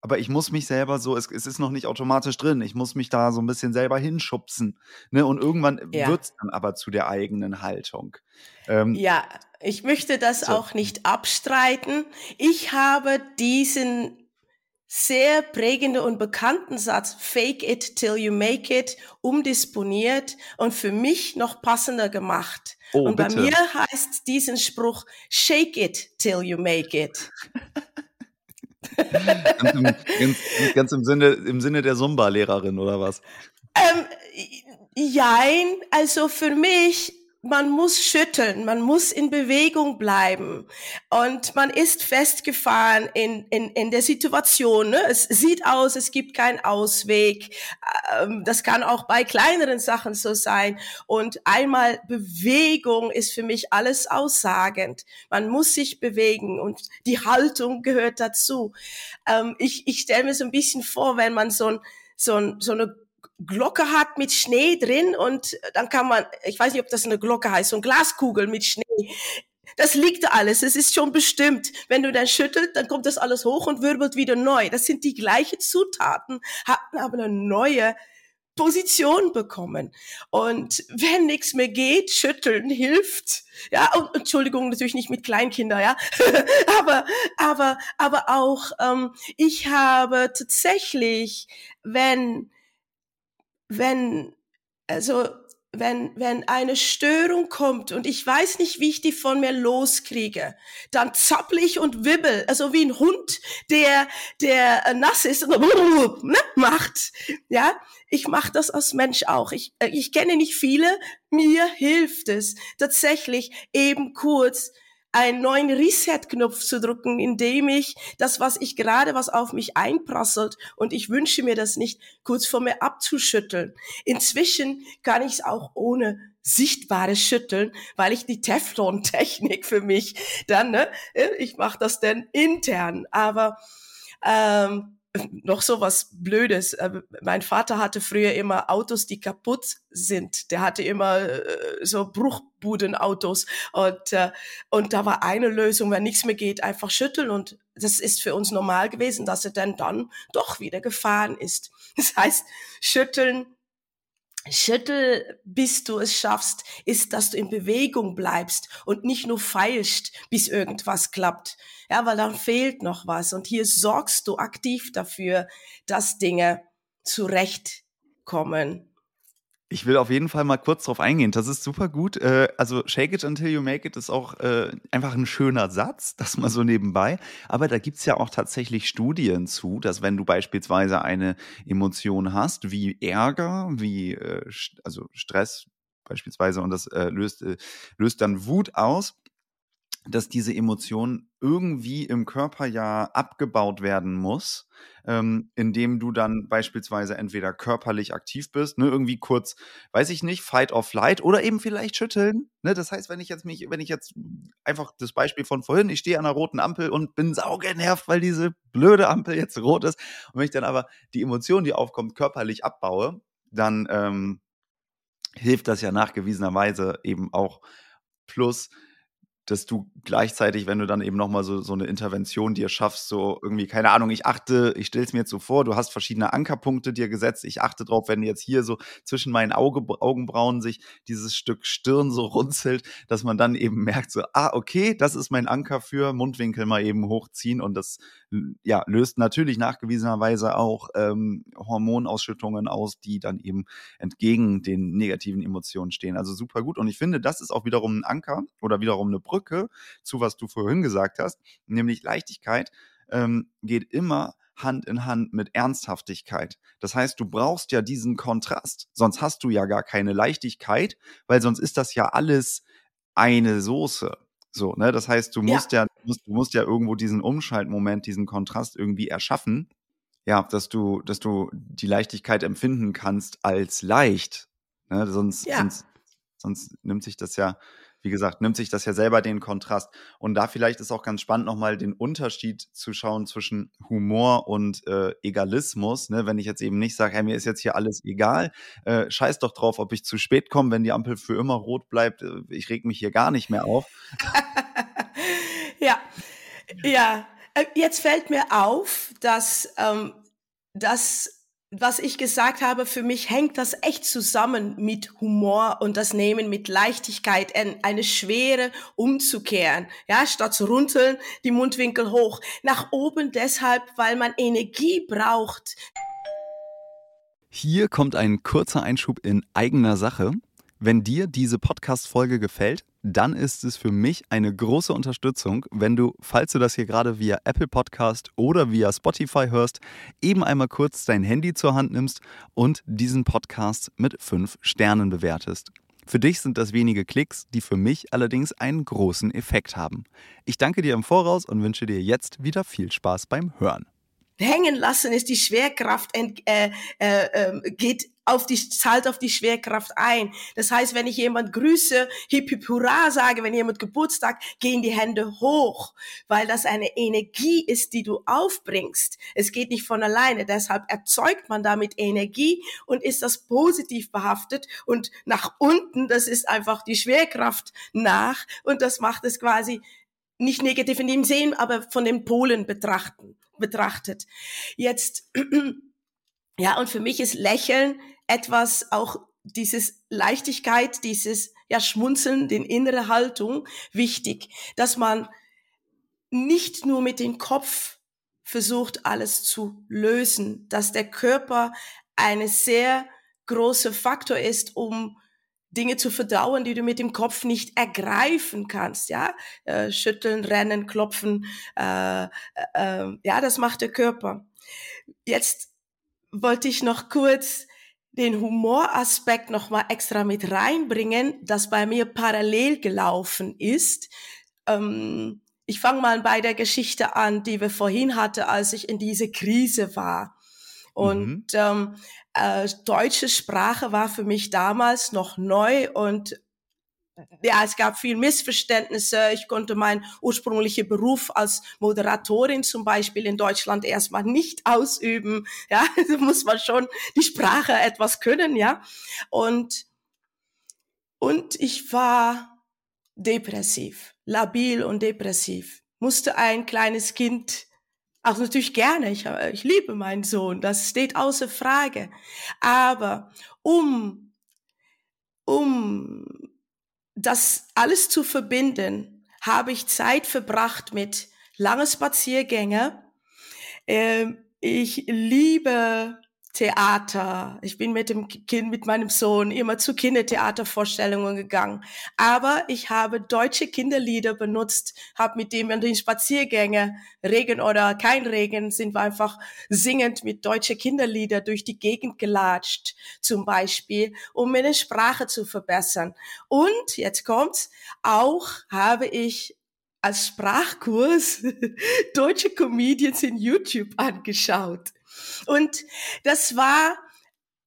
aber ich muss mich selber so, es, es ist noch nicht automatisch drin, ich muss mich da so ein bisschen selber hinschubsen. Ne? Und irgendwann ja. wird es dann aber zu der eigenen Haltung. Ähm, ja, ich möchte das so. auch nicht abstreiten. Ich habe diesen sehr prägende und bekannten Satz Fake it till you make it umdisponiert und für mich noch passender gemacht. Oh, und bitte. bei mir heißt diesen Spruch Shake it till you make it. ganz, im, ganz, ganz, im, Sinne, im Sinne der Zumba-Lehrerin oder was? Ähm, jein, also für mich man muss schütteln, man muss in Bewegung bleiben und man ist festgefahren in, in, in der Situation. Ne? Es sieht aus, es gibt keinen Ausweg. Ähm, das kann auch bei kleineren Sachen so sein. Und einmal Bewegung ist für mich alles aussagend. Man muss sich bewegen und die Haltung gehört dazu. Ähm, ich ich stelle mir so ein bisschen vor, wenn man so ein so, ein, so eine Glocke hat mit Schnee drin und dann kann man, ich weiß nicht, ob das eine Glocke heißt, so ein Glaskugel mit Schnee. Das liegt alles, es ist schon bestimmt. Wenn du dann schüttelt, dann kommt das alles hoch und wirbelt wieder neu. Das sind die gleichen Zutaten, hatten aber eine neue Position bekommen. Und wenn nichts mehr geht, schütteln hilft. Ja, und Entschuldigung, natürlich nicht mit Kleinkindern, ja. aber, aber, aber auch, ähm, ich habe tatsächlich, wenn wenn, also, wenn, wenn eine Störung kommt und ich weiß nicht, wie ich die von mir loskriege, dann zappel ich und wibbel, also wie ein Hund, der, der nass ist und ne, macht. Ja, ich mache das als Mensch auch. Ich, äh, ich kenne nicht viele, mir hilft es tatsächlich eben kurz einen neuen Reset-Knopf zu drücken, indem ich das, was ich gerade, was auf mich einprasselt, und ich wünsche mir das nicht, kurz vor mir abzuschütteln. Inzwischen kann ich es auch ohne sichtbares Schütteln, weil ich die Teflon-Technik für mich dann, ne, ich mache das dann intern, aber ähm, noch so was Blödes. Äh, mein Vater hatte früher immer Autos, die kaputt sind. Der hatte immer äh, so Bruchbudenautos und äh, und da war eine Lösung, wenn nichts mehr geht, einfach schütteln und das ist für uns normal gewesen, dass er dann dann doch wieder gefahren ist. Das heißt, schütteln Schüttel, bis du es schaffst, ist, dass du in Bewegung bleibst und nicht nur feilst, bis irgendwas klappt. Ja, weil dann fehlt noch was. Und hier sorgst du aktiv dafür, dass Dinge zurechtkommen. Ich will auf jeden Fall mal kurz drauf eingehen. Das ist super gut. Äh, also Shake it until you make it ist auch äh, einfach ein schöner Satz, das mal so nebenbei. Aber da gibt es ja auch tatsächlich Studien zu, dass wenn du beispielsweise eine Emotion hast, wie Ärger, wie äh, also Stress beispielsweise, und das löst, löst dann Wut aus, dass diese Emotion irgendwie im Körper ja abgebaut werden muss, ähm, indem du dann beispielsweise entweder körperlich aktiv bist, ne, irgendwie kurz, weiß ich nicht, Fight or Flight oder eben vielleicht schütteln. Ne? Das heißt, wenn ich jetzt mich, wenn ich jetzt einfach das Beispiel von vorhin, ich stehe an einer roten Ampel und bin saugenervt, weil diese blöde Ampel jetzt rot ist, und wenn ich dann aber die Emotion, die aufkommt, körperlich abbaue, dann ähm, hilft das ja nachgewiesenerweise eben auch. Plus, dass du gleichzeitig, wenn du dann eben nochmal so, so eine Intervention dir schaffst, so irgendwie, keine Ahnung, ich achte, ich stelle es mir jetzt so vor, du hast verschiedene Ankerpunkte dir gesetzt, ich achte drauf, wenn jetzt hier so zwischen meinen Auge, Augenbrauen sich dieses Stück Stirn so runzelt, dass man dann eben merkt, so, ah, okay, das ist mein Anker für Mundwinkel mal eben hochziehen und das ja, löst natürlich nachgewiesenerweise auch ähm, Hormonausschüttungen aus, die dann eben entgegen den negativen Emotionen stehen. Also super gut. Und ich finde, das ist auch wiederum ein Anker oder wiederum eine Brücke zu, was du vorhin gesagt hast, nämlich Leichtigkeit ähm, geht immer Hand in Hand mit Ernsthaftigkeit. Das heißt, du brauchst ja diesen Kontrast, sonst hast du ja gar keine Leichtigkeit, weil sonst ist das ja alles eine Soße. So, ne? Das heißt, du musst ja, ja du, musst, du musst ja irgendwo diesen Umschaltmoment, diesen Kontrast irgendwie erschaffen. Ja, dass du, dass du die Leichtigkeit empfinden kannst als leicht. Ne? Sonst, ja. sonst, sonst nimmt sich das ja wie gesagt, nimmt sich das ja selber den Kontrast. Und da vielleicht ist auch ganz spannend, nochmal den Unterschied zu schauen zwischen Humor und äh, Egalismus. Ne? Wenn ich jetzt eben nicht sage, hey, mir ist jetzt hier alles egal, äh, scheiß doch drauf, ob ich zu spät komme, wenn die Ampel für immer rot bleibt, äh, ich reg mich hier gar nicht mehr auf. ja, ja. Äh, jetzt fällt mir auf, dass, ähm, dass was ich gesagt habe, für mich hängt das echt zusammen mit Humor und das Nehmen mit Leichtigkeit, eine Schwere umzukehren. Ja, statt zu runzeln, die Mundwinkel hoch. Nach oben deshalb, weil man Energie braucht. Hier kommt ein kurzer Einschub in eigener Sache. Wenn dir diese Podcast-Folge gefällt, dann ist es für mich eine große Unterstützung, wenn du, falls du das hier gerade via Apple Podcast oder via Spotify hörst, eben einmal kurz dein Handy zur Hand nimmst und diesen Podcast mit fünf Sternen bewertest. Für dich sind das wenige Klicks, die für mich allerdings einen großen Effekt haben. Ich danke dir im Voraus und wünsche dir jetzt wieder viel Spaß beim Hören. Hängen lassen ist die Schwerkraft, äh, äh, äh, geht auf die, zahlt auf die Schwerkraft ein. Das heißt, wenn ich jemand grüße, hip hip hurra sage, wenn jemand Geburtstag, gehen die Hände hoch, weil das eine Energie ist, die du aufbringst. Es geht nicht von alleine. Deshalb erzeugt man damit Energie und ist das positiv behaftet und nach unten, das ist einfach die Schwerkraft nach und das macht es quasi nicht negativ in dem Sehen, aber von den Polen betrachten, betrachtet. Jetzt, ja, und für mich ist Lächeln etwas auch dieses Leichtigkeit, dieses ja Schmunzeln, den innere Haltung wichtig, dass man nicht nur mit dem Kopf versucht alles zu lösen, dass der Körper eine sehr große Faktor ist, um Dinge zu verdauen, die du mit dem Kopf nicht ergreifen kannst, ja, äh, schütteln, rennen, klopfen, äh, äh, äh ja, das macht der Körper. Jetzt wollte ich noch kurz den Humoraspekt noch mal extra mit reinbringen, das bei mir parallel gelaufen ist. Ähm, ich fange mal bei der Geschichte an, die wir vorhin hatte, als ich in diese Krise war. Und mhm. ähm, äh, deutsche Sprache war für mich damals noch neu und ja, es gab viel Missverständnisse. Ich konnte meinen ursprünglichen Beruf als Moderatorin zum Beispiel in Deutschland erstmal nicht ausüben. Ja, da muss man schon die Sprache etwas können, ja. Und, und ich war depressiv, labil und depressiv. Musste ein kleines Kind, auch natürlich gerne, ich, ich liebe meinen Sohn, das steht außer Frage. Aber um, um das alles zu verbinden, habe ich Zeit verbracht mit lange Spaziergänge. Ähm, ich liebe Theater. Ich bin mit dem Kind, mit meinem Sohn immer zu Kindertheatervorstellungen gegangen. Aber ich habe deutsche Kinderlieder benutzt, habe mit dem in den Spaziergänge, Regen oder kein Regen, sind wir einfach singend mit deutsche Kinderlieder durch die Gegend gelatscht, zum Beispiel, um meine Sprache zu verbessern. Und jetzt kommt's, auch habe ich als Sprachkurs deutsche Comedians in YouTube angeschaut. Und das war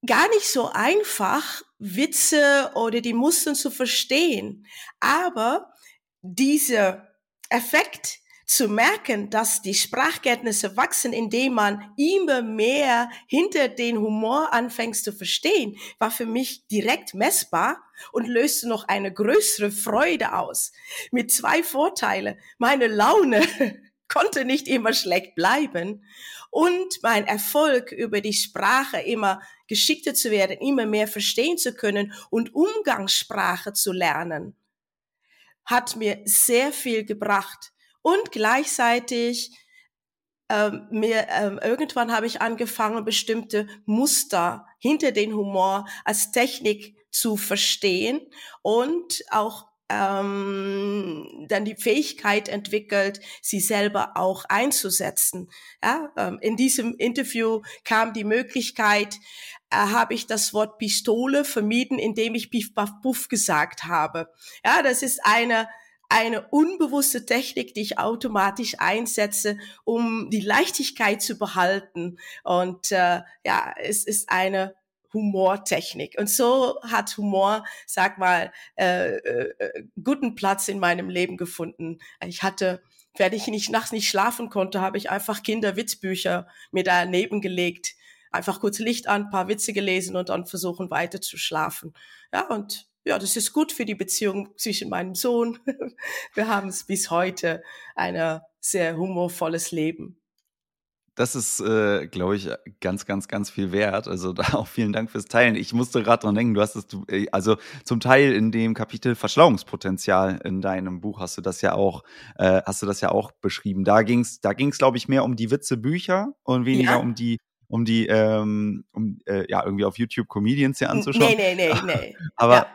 gar nicht so einfach, Witze oder die Mustern zu verstehen. Aber dieser Effekt zu merken, dass die Sprachkenntnisse wachsen, indem man immer mehr hinter den Humor anfängt zu verstehen, war für mich direkt messbar und löste noch eine größere Freude aus. Mit zwei Vorteilen. Meine Laune konnte nicht immer schlecht bleiben und mein Erfolg über die Sprache immer geschickter zu werden, immer mehr verstehen zu können und Umgangssprache zu lernen, hat mir sehr viel gebracht. Und gleichzeitig ähm, mir ähm, irgendwann habe ich angefangen, bestimmte Muster hinter den Humor als Technik zu verstehen und auch ähm, dann die Fähigkeit entwickelt, sie selber auch einzusetzen. Ja, ähm, in diesem Interview kam die Möglichkeit, äh, habe ich das Wort Pistole vermieden, indem ich Piff Puff Puff gesagt habe. Ja, das ist eine eine unbewusste Technik, die ich automatisch einsetze, um die Leichtigkeit zu behalten. Und äh, ja, es ist eine Humortechnik. Und so hat Humor, sag mal, äh, äh, guten Platz in meinem Leben gefunden. Ich hatte, wenn ich nicht nachts nicht schlafen konnte, habe ich einfach Kinderwitzbücher mir daneben gelegt. Einfach kurz Licht an, paar Witze gelesen und dann versuchen weiter zu schlafen. Ja, und ja, das ist gut für die Beziehung zwischen meinem Sohn. Wir haben es bis heute ein sehr humorvolles Leben. Das ist, äh, glaube ich, ganz, ganz, ganz viel wert. Also da auch vielen Dank fürs Teilen. Ich musste gerade dran denken, du hast es, äh, also zum Teil in dem Kapitel Verschlauungspotenzial in deinem Buch hast du das ja auch, äh, hast du das ja auch beschrieben. Da ging es, da ging's, glaube ich, mehr um die Witzebücher und weniger ja. um die, um die, ähm, um äh, ja, irgendwie auf YouTube Comedians hier anzuschauen. Nee, nee, nee, nee. Aber ja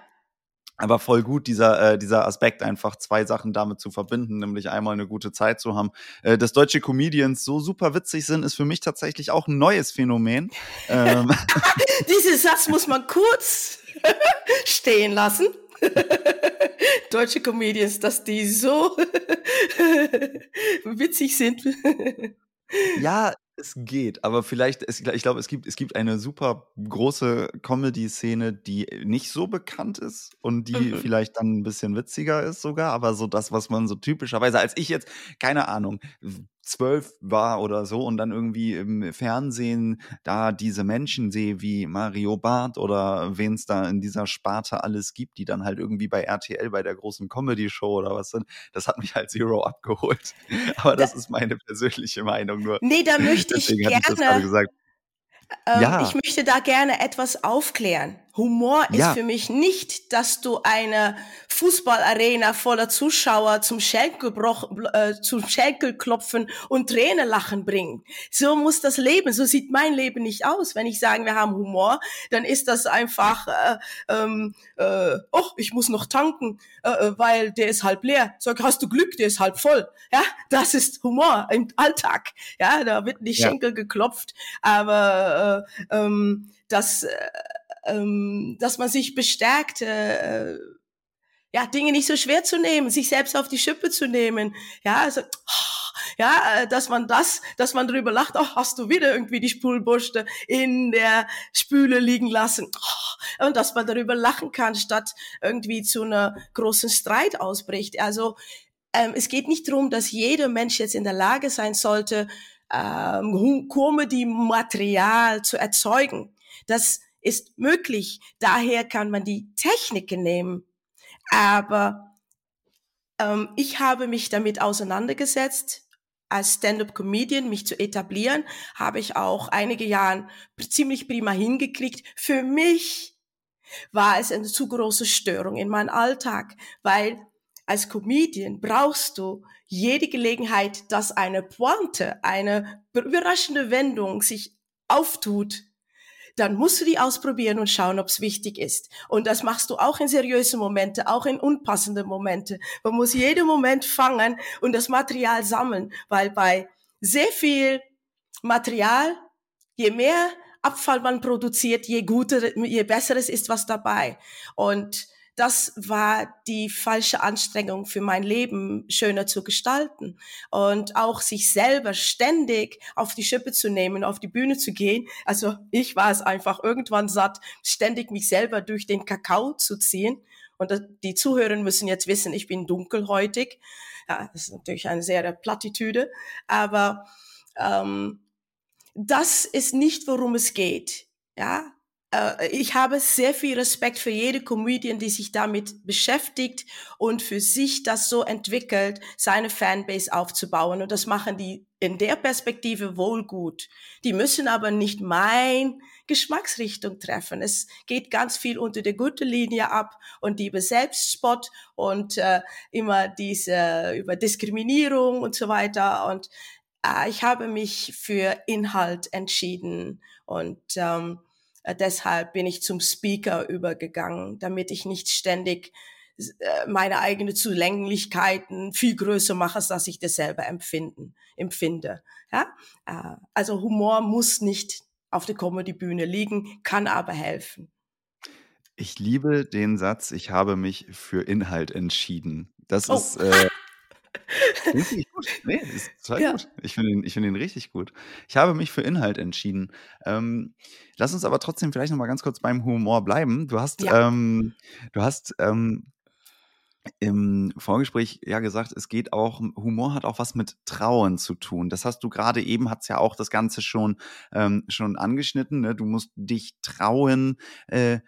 aber voll gut, dieser, äh, dieser Aspekt, einfach zwei Sachen damit zu verbinden, nämlich einmal eine gute Zeit zu haben. Äh, dass deutsche Comedians so super witzig sind, ist für mich tatsächlich auch ein neues Phänomen. ähm. Diesen Satz muss man kurz stehen lassen. deutsche Comedians, dass die so witzig sind. ja, es geht, aber vielleicht, es, ich glaube, es gibt, es gibt eine super große Comedy-Szene, die nicht so bekannt ist und die mhm. vielleicht dann ein bisschen witziger ist sogar, aber so das, was man so typischerweise, als ich jetzt, keine Ahnung, zwölf war oder so und dann irgendwie im Fernsehen da diese Menschen sehe wie Mario Barth oder wen es da in dieser Sparte alles gibt, die dann halt irgendwie bei RTL bei der großen Comedy-Show oder was sind, das hat mich halt Zero abgeholt. Aber das da, ist meine persönliche Meinung nur. Nee, da möchte ich gerne. Ich, ähm, ja. ich möchte da gerne etwas aufklären. Humor ist ja. für mich nicht, dass du eine Fußballarena voller Zuschauer zum, Schenkelbruch, äh, zum Schenkelklopfen und Tränenlachen bringen. So muss das Leben, so sieht mein Leben nicht aus. Wenn ich sage, wir haben Humor, dann ist das einfach, äh, ähm, äh, oh, ich muss noch tanken, äh, äh, weil der ist halb leer. Sag, hast du Glück, der ist halb voll. Ja, das ist Humor im Alltag. Ja, da wird nicht ja. Schenkel geklopft, aber äh, ähm, das... Äh, ähm, dass man sich bestärkt, äh, ja, Dinge nicht so schwer zu nehmen, sich selbst auf die Schippe zu nehmen. Ja, also, ja, äh, dass man das, dass man drüber lacht, oh, hast du wieder irgendwie die Spülbürste in der Spüle liegen lassen. Oh, und dass man darüber lachen kann, statt irgendwie zu einer großen Streit ausbricht. Also ähm, es geht nicht darum, dass jeder Mensch jetzt in der Lage sein sollte, ähm, Comedy-Material zu erzeugen. Das ist möglich. Daher kann man die Techniken nehmen. Aber ähm, ich habe mich damit auseinandergesetzt, als Stand-up-Comedian mich zu etablieren, habe ich auch einige Jahre ziemlich prima hingekriegt. Für mich war es eine zu große Störung in meinem Alltag, weil als Comedian brauchst du jede Gelegenheit, dass eine Pointe, eine überraschende Wendung sich auftut, dann musst du die ausprobieren und schauen, ob es wichtig ist. Und das machst du auch in seriösen Momente, auch in unpassenden Momente. Man muss jeden Moment fangen und das Material sammeln, weil bei sehr viel Material, je mehr Abfall man produziert, je guter, je besseres ist was dabei. Und das war die falsche Anstrengung für mein Leben schöner zu gestalten und auch sich selber ständig auf die Schippe zu nehmen, auf die Bühne zu gehen. Also ich war es einfach irgendwann satt, ständig mich selber durch den Kakao zu ziehen. Und die Zuhörer müssen jetzt wissen, ich bin dunkelhäutig. Ja, das ist natürlich eine sehr Plattitüde, aber ähm, das ist nicht, worum es geht. Ja, ich habe sehr viel Respekt für jede Comedian, die sich damit beschäftigt und für sich das so entwickelt, seine Fanbase aufzubauen. Und das machen die in der Perspektive wohl gut. Die müssen aber nicht mein Geschmacksrichtung treffen. Es geht ganz viel unter der guten Linie ab und die über Selbstspott und äh, immer diese über Diskriminierung und so weiter. Und äh, ich habe mich für Inhalt entschieden und ähm, äh, deshalb bin ich zum Speaker übergegangen, damit ich nicht ständig äh, meine eigene Zulänglichkeiten viel größer mache, als dass ich das selber empfinden, empfinde. Ja? Äh, also Humor muss nicht auf der Comedy-Bühne liegen, kann aber helfen. Ich liebe den Satz, ich habe mich für Inhalt entschieden. Das oh. ist äh, Richtig gut. Nee, ist total Ja. gut. Ich finde ihn, ich ihn richtig gut. Ich habe mich für Inhalt entschieden. Ähm, lass uns aber trotzdem vielleicht noch mal ganz kurz beim Humor bleiben. Du hast, Ja. ähm, du hast ähm, im Vorgespräch ja gesagt, es geht auch, Humor hat auch was mit Trauen zu tun. Das hast du gerade eben, hat's ja auch das Ganze schon, ähm, schon angeschnitten. Ne? Du musst dich trauen, äh,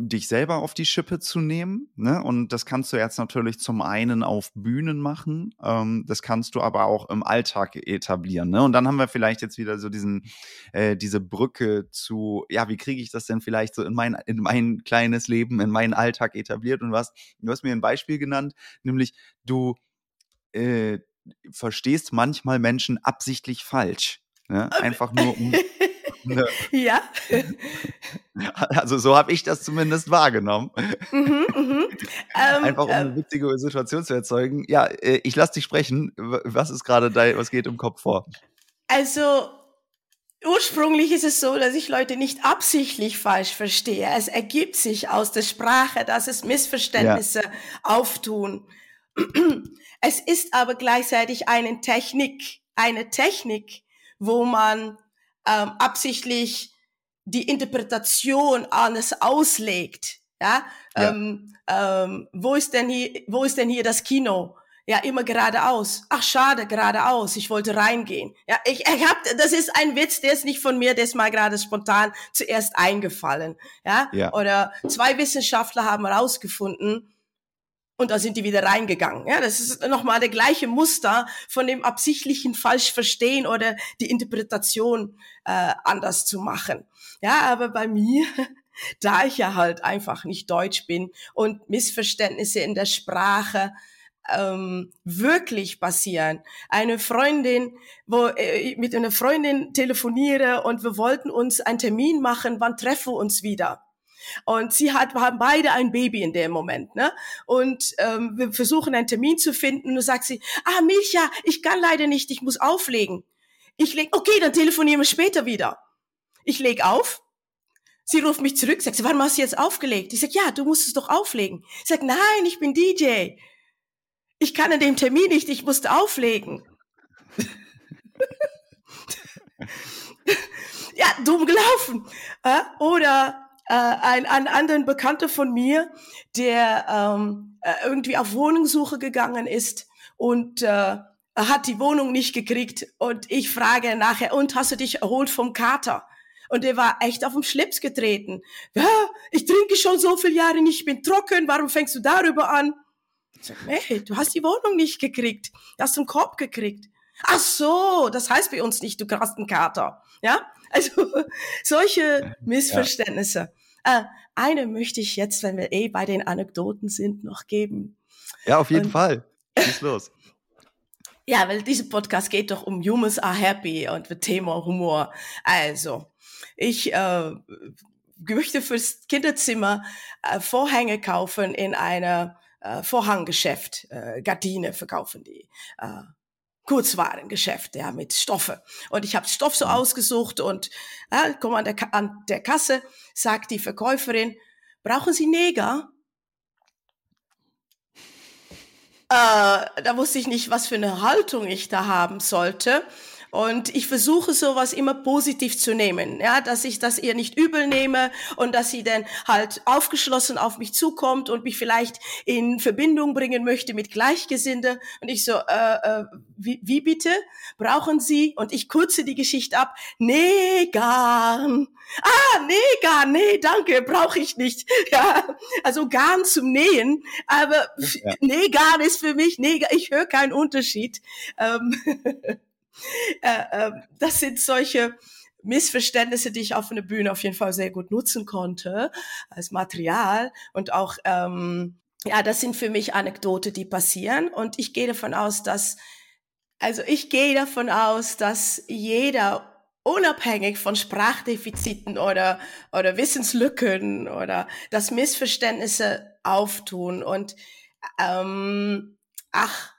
dich selber auf die Schippe zu nehmen. Ne? Und das kannst du jetzt natürlich zum einen auf Bühnen machen, ähm, das kannst du aber auch im Alltag etablieren. Ne? Und dann haben wir vielleicht jetzt wieder so diesen, äh, diese Brücke zu, ja, wie kriege ich das denn vielleicht so in mein, in mein kleines Leben, in meinen Alltag etabliert? Und was, du hast mir ein Beispiel genannt, nämlich du äh, verstehst manchmal Menschen absichtlich falsch. Ne? Einfach nur um Ne? ja. Also so habe ich das zumindest wahrgenommen. Mhm, mhm. Ähm, Einfach um eine äh, witzige Situation zu erzeugen. Ja, äh, ich lasse dich sprechen. Was ist gerade da, was geht im Kopf vor? Also Ursprünglich ist es so, dass ich Leute nicht absichtlich falsch verstehe. Es ergibt sich aus der Sprache, dass es Missverständnisse ja. auftun. Es ist aber gleichzeitig eine Technik, eine Technik, wo man ähm, absichtlich die Interpretation anders auslegt. Ja, ja. Ähm, ähm, wo ist denn hier, wo ist denn hier das Kino? Ja, immer geradeaus. Ach, schade, geradeaus. Ich wollte reingehen. Ja, ich, ich hab, das ist ein Witz, der ist nicht von mir, der ist mal gerade spontan zuerst eingefallen. Ja? ja. Oder zwei Wissenschaftler haben herausgefunden, und da sind die wieder reingegangen. Ja, das ist nochmal der gleiche Muster von dem absichtlichen falsch verstehen oder die Interpretation äh, anders zu machen. Ja, aber bei mir, da ich ja halt einfach nicht Deutsch bin und Missverständnisse in der Sprache ähm, wirklich passieren. Eine Freundin, wo äh, mit einer Freundin telefoniere und wir wollten uns einen Termin machen, wann treffen wir uns wieder? Und sie hat, wir haben beide ein Baby in dem Moment, ne? Und ähm, wir versuchen einen Termin zu finden. Und sagt sie, ah Milcha, ich kann leider nicht, ich muss auflegen. Ich leg, okay, dann telefonieren wir später wieder. Ich leg auf. Sie ruft mich zurück, sagt sie, warum hast du jetzt aufgelegt? Ich sag, ja, du musst es doch auflegen. Ich sag, nein, ich bin DJ. Ich kann an dem Termin nicht, ich musste auflegen. ja, dumm gelaufen. Äh, oder äh, ein, ein anderen Bekannter von mir, der ähm, äh, irgendwie auf Wohnungssuche gegangen ist und äh, hat die Wohnung nicht gekriegt. Und ich frage nachher, und hast du dich erholt vom Kater? Und er war echt auf den Schlips getreten. Ja, ich trinke schon so viele Jahre nicht, ich bin trocken, warum fängst du darüber an? Sag, nee, du hast die Wohnung nicht gekriegt. Du hast einen Korb gekriegt. Ach so, das heißt bei uns nicht, du einen Kater. Ja, also solche Missverständnisse. Äh, eine möchte ich jetzt, wenn wir eh bei den Anekdoten sind, noch geben. Ja, auf jeden Und, Fall. Schieß los. Ja, weil dieser Podcast geht doch um Humans are happy und mit Thema Humor. Also, ich äh, möchte fürs Kinderzimmer äh, Vorhänge kaufen in einer äh, Vorhanggeschäft. Äh, Gardine verkaufen die. Äh, Kurzwarengeschäft, ja, mit Stoffe. Und ich habe Stoff so mhm. ausgesucht und äh, komme an der, an der Kasse, sagt die Verkäuferin, brauchen Sie Neger? Äh, da wusste ich nicht, was für eine Haltung ich da haben sollte. Und ich versuche sowas immer positiv zu nehmen, ja, dass ich das ihr nicht übel nehme und dass sie dann halt aufgeschlossen auf mich zukommt und mich vielleicht in Verbindung bringen möchte mit Gleichgesinnte. Und ich so, äh, äh, wie, wie bitte? Brauchen Sie? Und ich kurze die Geschichte ab. Nee, Garn. Ah, nee, Garn, nee, danke, brauche ich nicht. Ja, also Garn zum Nähen, aber ja. nee, Garn ist für mich, nee, ich höre keinen Unterschied. Ähm, äh, äh, das sind solche Missverständnisse, die ich auf einer Bühne auf jeden Fall sehr gut nutzen konnte als Material. Und auch ähm, ja, das sind für mich Anekdote, die passieren. Und ich gehe davon aus, dass also ich gehe davon aus, dass jeder unabhängig von Sprachdefiziten oder oder Wissenslücken oder dass Missverständnisse auftun. Und ähm, ach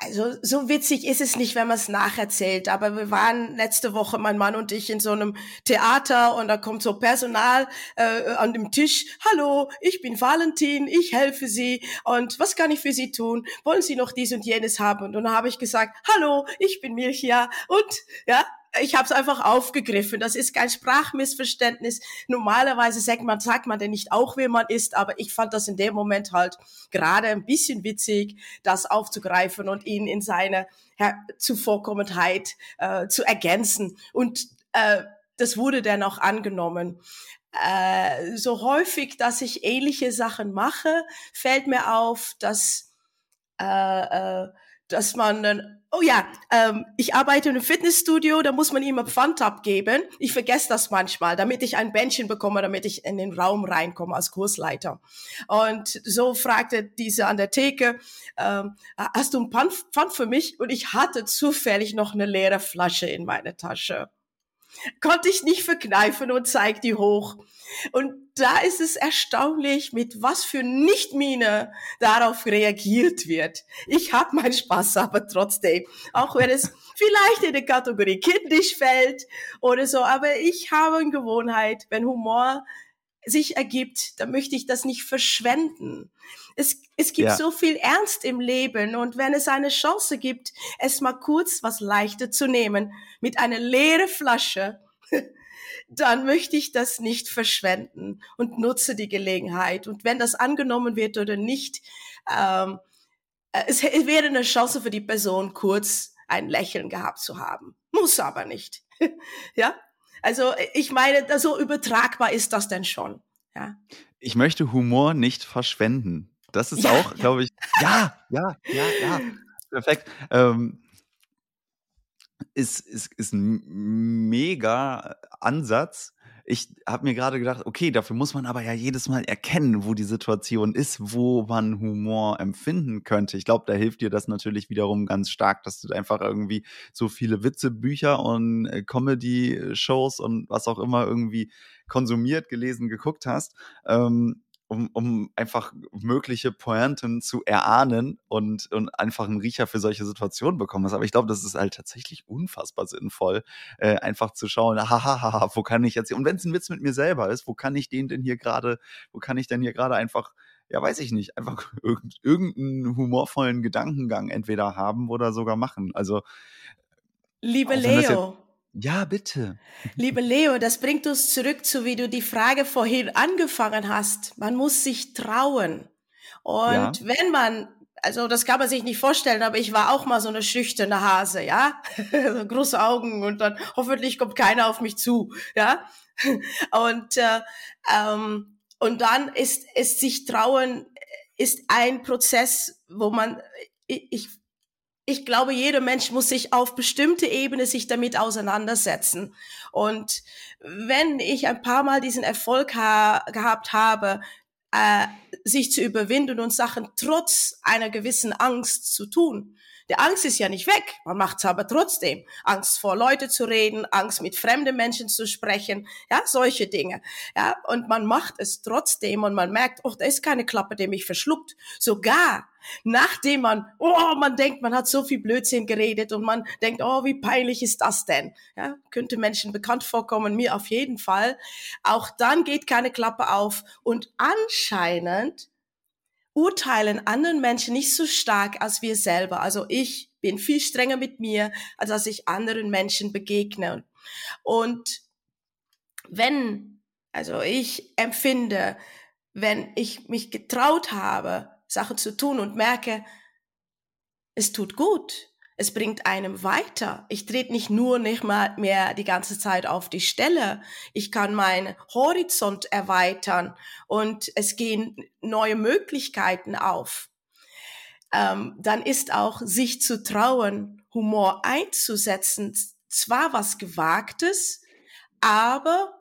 also so witzig ist es nicht, wenn man es nacherzählt. Aber wir waren letzte Woche, mein Mann und ich, in so einem Theater und da kommt so Personal äh, an dem Tisch. Hallo, ich bin Valentin, ich helfe Sie und was kann ich für Sie tun? Wollen Sie noch dies und jenes haben? Und dann habe ich gesagt, hallo, ich bin Milchia und ja, ich habe es einfach aufgegriffen. Das ist kein Sprachmissverständnis. Normalerweise sagt man, sagt man denn nicht auch, wer man ist, aber ich fand das in dem Moment halt gerade ein bisschen witzig, das aufzugreifen und ihn in seine Zuvorkommenheit äh, zu ergänzen. Und äh, das wurde dann auch angenommen. Äh, so häufig, dass ich ähnliche Sachen mache, fällt mir auf, dass äh, äh, dass man dann, oh ja, ähm, ich arbeite in einem Fitnessstudio, da muss man immer Pfand abgeben. Ich vergesse das manchmal, damit ich ein Bändchen bekomme, damit ich in den Raum reinkomme als Kursleiter. Und so fragte diese an der Theke, ähm, hast du ein Pfand, für mich? Und ich hatte zufällig noch eine leere Flasche in meiner Tasche. Konnte ich nicht verkneifen und zeig die hoch. Und da ist es erstaunlich, mit was für Nichtmine darauf reagiert wird. Ich habe meinen Spaß aber trotzdem, auch wenn es vielleicht in die Kategorie kindisch fällt oder so. Aber ich habe eine Gewohnheit, wenn Humor sich ergibt, dann möchte ich das nicht verschwenden. Es, es gibt ja. so viel Ernst im Leben und wenn es eine Chance gibt, es mal kurz was leichter zu nehmen mit einer leeren Flasche, dann möchte ich das nicht verschwenden und nutze die Gelegenheit. Und wenn das angenommen wird oder nicht, ähm, äh, es wäre eine Chance für die Person, kurz ein Lächeln gehabt zu haben. Muss aber nicht. ja? Also ich meine, so übertragbar ist das denn schon. Ja. Ich möchte Humor nicht verschwenden. Das ist ja, auch, ja. glaube ich, ja, ja, ja, ja. Perfekt. Ähm, ist, ist, ist ein mega Ansatz. Ich habe mir gerade gedacht, okay, dafür muss man aber ja jedes Mal erkennen, wo die Situation ist, wo man Humor empfinden könnte. Ich glaube, da hilft dir das natürlich wiederum ganz stark, dass du einfach irgendwie so viele Witzebücher und äh, Comedy-Shows und was auch immer irgendwie konsumiert, gelesen, geguckt hast. Ähm, um, um einfach mögliche Pointen zu erahnen und, und einfach einen Riecher für solche Situationen bekommen hast. Aber ich glaube, das ist halt tatsächlich unfassbar sinnvoll, äh, einfach zu schauen, hahaha, wo kann ich jetzt, und wenn es ein Witz mit mir selber ist, wo kann ich den denn hier gerade, wo kann ich denn hier gerade einfach ja, weiß ich nicht, einfach irgendeinen humorvollen Gedankengang entweder haben oder sogar machen. Also, Liebe Leo, ja, bitte. Liebe Leo, das bringt uns zurück zu, wie du die Frage vorhin angefangen hast. Man muss sich trauen. Und ja. wenn man, also das kann man sich nicht vorstellen, aber ich war auch mal so eine schüchterne Hase, ja? so große Augen und dann hoffentlich kommt keiner auf mich zu, ja? und, äh, ähm, und dann ist es sich trauen, ist ein Prozess, wo man, ich, ich glaube, jeder Mensch muss sich auf bestimmte Ebene sich damit auseinandersetzen. Und wenn ich ein paar Mal diesen Erfolg ha gehabt habe, äh, sich zu überwinden und Sachen trotz einer gewissen Angst zu tun, der Angst ist ja nicht weg, man macht es aber trotzdem. Angst vor Leute zu reden, Angst mit fremden Menschen zu sprechen, ja, solche Dinge. Ja, und man macht es trotzdem und man merkt, oh, da ist keine Klappe, die mich verschluckt. Sogar nachdem man, oh, man denkt, man hat so viel Blödsinn geredet und man denkt, oh, wie peinlich ist das denn? Ja, könnte Menschen bekannt vorkommen, mir auf jeden Fall. Auch dann geht keine Klappe auf und anscheinend urteilen anderen Menschen nicht so stark als wir selber. Also ich bin viel strenger mit mir, als dass ich anderen Menschen begegne. Und wenn, also ich empfinde, wenn ich mich getraut habe, Sachen zu tun und merke, es tut gut, es bringt einem weiter. Ich trete nicht nur nicht mal mehr die ganze Zeit auf die Stelle. Ich kann meinen Horizont erweitern und es gehen neue Möglichkeiten auf. Ähm, dann ist auch sich zu trauen, Humor einzusetzen, zwar was Gewagtes, aber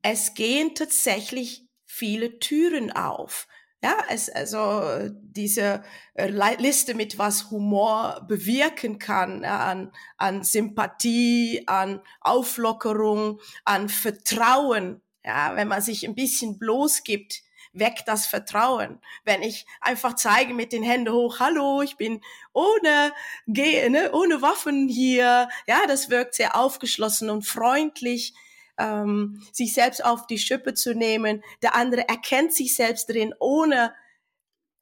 es gehen tatsächlich viele Türen auf. Ja, es, also diese äh, Liste mit was Humor bewirken kann, ja, an, an Sympathie, an Auflockerung, an Vertrauen. Ja, wenn man sich ein bisschen bloß gibt, weckt das Vertrauen. Wenn ich einfach zeige mit den Händen hoch, hallo, ich bin ohne, ne, ohne Waffen hier, ja, das wirkt sehr aufgeschlossen und freundlich ähm, sich selbst auf die Schippe zu nehmen. Der andere erkennt sich selbst drin, ohne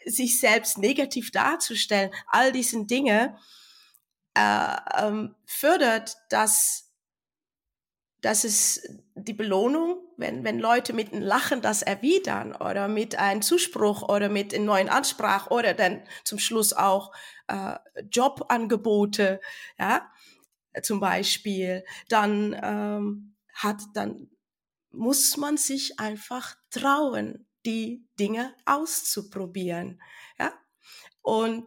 sich selbst negativ darzustellen. All diesen Dinge äh, ähm, fördert das dass es die Belohnung, wenn, wenn Leute mit einem Lachen das erwidern oder mit einem Zuspruch oder mit einer neuen Ansprache oder dann zum Schluss auch äh, Jobangebote, ja, zum Beispiel, dann ähm, hat, dann muss man sich einfach trauen, die Dinge auszuprobieren. Ja? Und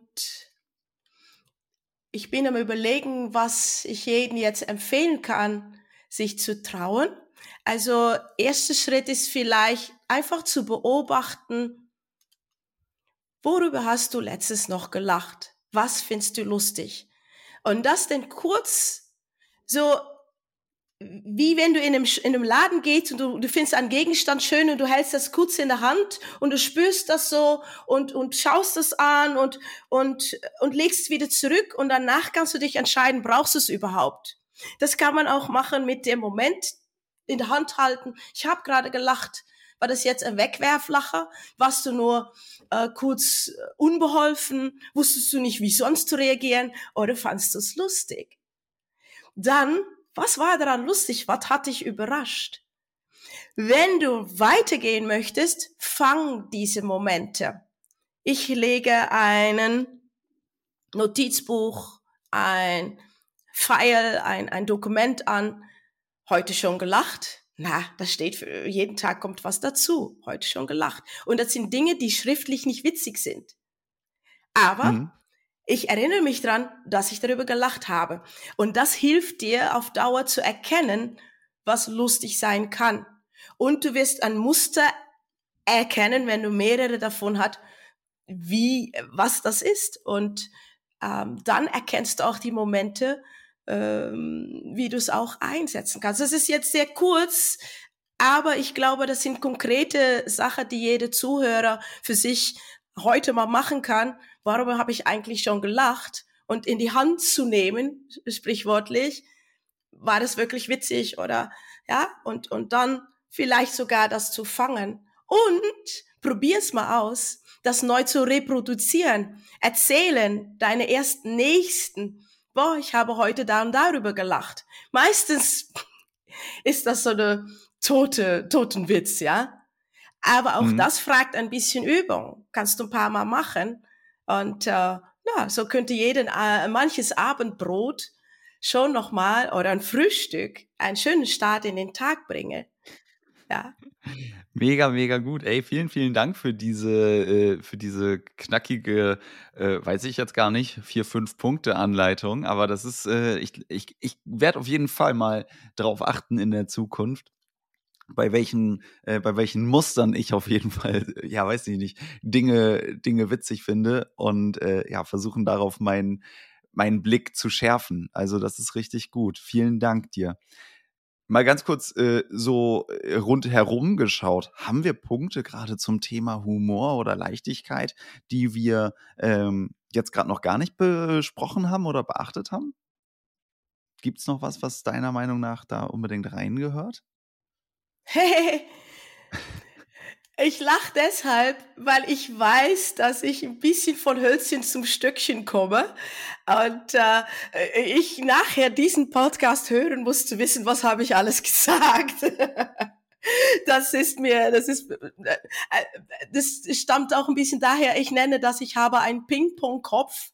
ich bin am überlegen, was ich jedem jetzt empfehlen kann, sich zu trauen. Also erster Schritt ist vielleicht einfach zu beobachten, worüber hast du letztes noch gelacht? Was findest du lustig? Und das denn kurz so wie wenn du in einem, in einem Laden gehst und du, du findest einen Gegenstand schön und du hältst das kurz in der Hand und du spürst das so und, und schaust das an und, und, und legst es wieder zurück und danach kannst du dich entscheiden, brauchst du es überhaupt. Das kann man auch machen mit dem Moment in der Hand halten. Ich habe gerade gelacht. War das jetzt ein Wegwerflacher? Warst du nur äh, kurz unbeholfen? Wusstest du nicht, wie sonst zu reagieren? Oder fandst du es lustig? Dann was war daran lustig? Was hat dich überrascht? Wenn du weitergehen möchtest, fang diese Momente. Ich lege einen Notizbuch, ein File, ein, ein Dokument an. Heute schon gelacht? Na, da steht für jeden Tag kommt was dazu. Heute schon gelacht. Und das sind Dinge, die schriftlich nicht witzig sind. Aber mhm ich erinnere mich dran, dass ich darüber gelacht habe. Und das hilft dir auf Dauer zu erkennen, was lustig sein kann. Und du wirst ein Muster erkennen, wenn du mehrere davon hast, wie, was das ist. Und ähm, dann erkennst du auch die Momente, ähm, wie du es auch einsetzen kannst. Das ist jetzt sehr kurz, aber ich glaube, das sind konkrete Sachen, die jeder Zuhörer für sich heute mal machen kann, warum habe ich eigentlich schon gelacht? Und in die Hand zu nehmen, sprichwörtlich, war das wirklich witzig oder ja, und, und dann vielleicht sogar das zu fangen. Und probier's mal aus, das neu zu reproduzieren. Erzählen deine ersten Nächsten. Boah, ich habe heute da und darüber gelacht. Meistens ist das so eine tote, toten Witz, ja. Aber auch mhm. das fragt ein bisschen Übung. Kannst du ein paar Mal machen. Und äh, ja, so könnte jeden äh, manches Abendbrot schon nochmal oder ein Frühstück einen schönen Start in den Tag bringen. Ja. Mega, mega gut. Ey, vielen, vielen Dank für diese, äh, für diese knackige, äh, weiß ich jetzt gar nicht, vier, fünf Punkte Anleitung. Aber das ist, äh, ich, ich, ich werde auf jeden Fall mal darauf achten in der Zukunft bei welchen, äh, bei welchen Mustern ich auf jeden Fall, ja, weiß ich nicht, Dinge, Dinge witzig finde und äh, ja, versuchen darauf meinen, meinen Blick zu schärfen. Also das ist richtig gut. Vielen Dank dir. Mal ganz kurz äh, so äh, rundherum geschaut. Haben wir Punkte gerade zum Thema Humor oder Leichtigkeit, die wir ähm, jetzt gerade noch gar nicht besprochen haben oder beachtet haben? Gibt es noch was, was deiner Meinung nach da unbedingt reingehört? ich lache deshalb, weil ich weiß, dass ich ein bisschen von Hölzchen zum Stöckchen komme und äh, ich nachher diesen Podcast hören muss, zu wissen, was habe ich alles gesagt. das ist mir, das ist, äh, das stammt auch ein bisschen daher, ich nenne das, ich habe einen Ping-Pong-Kopf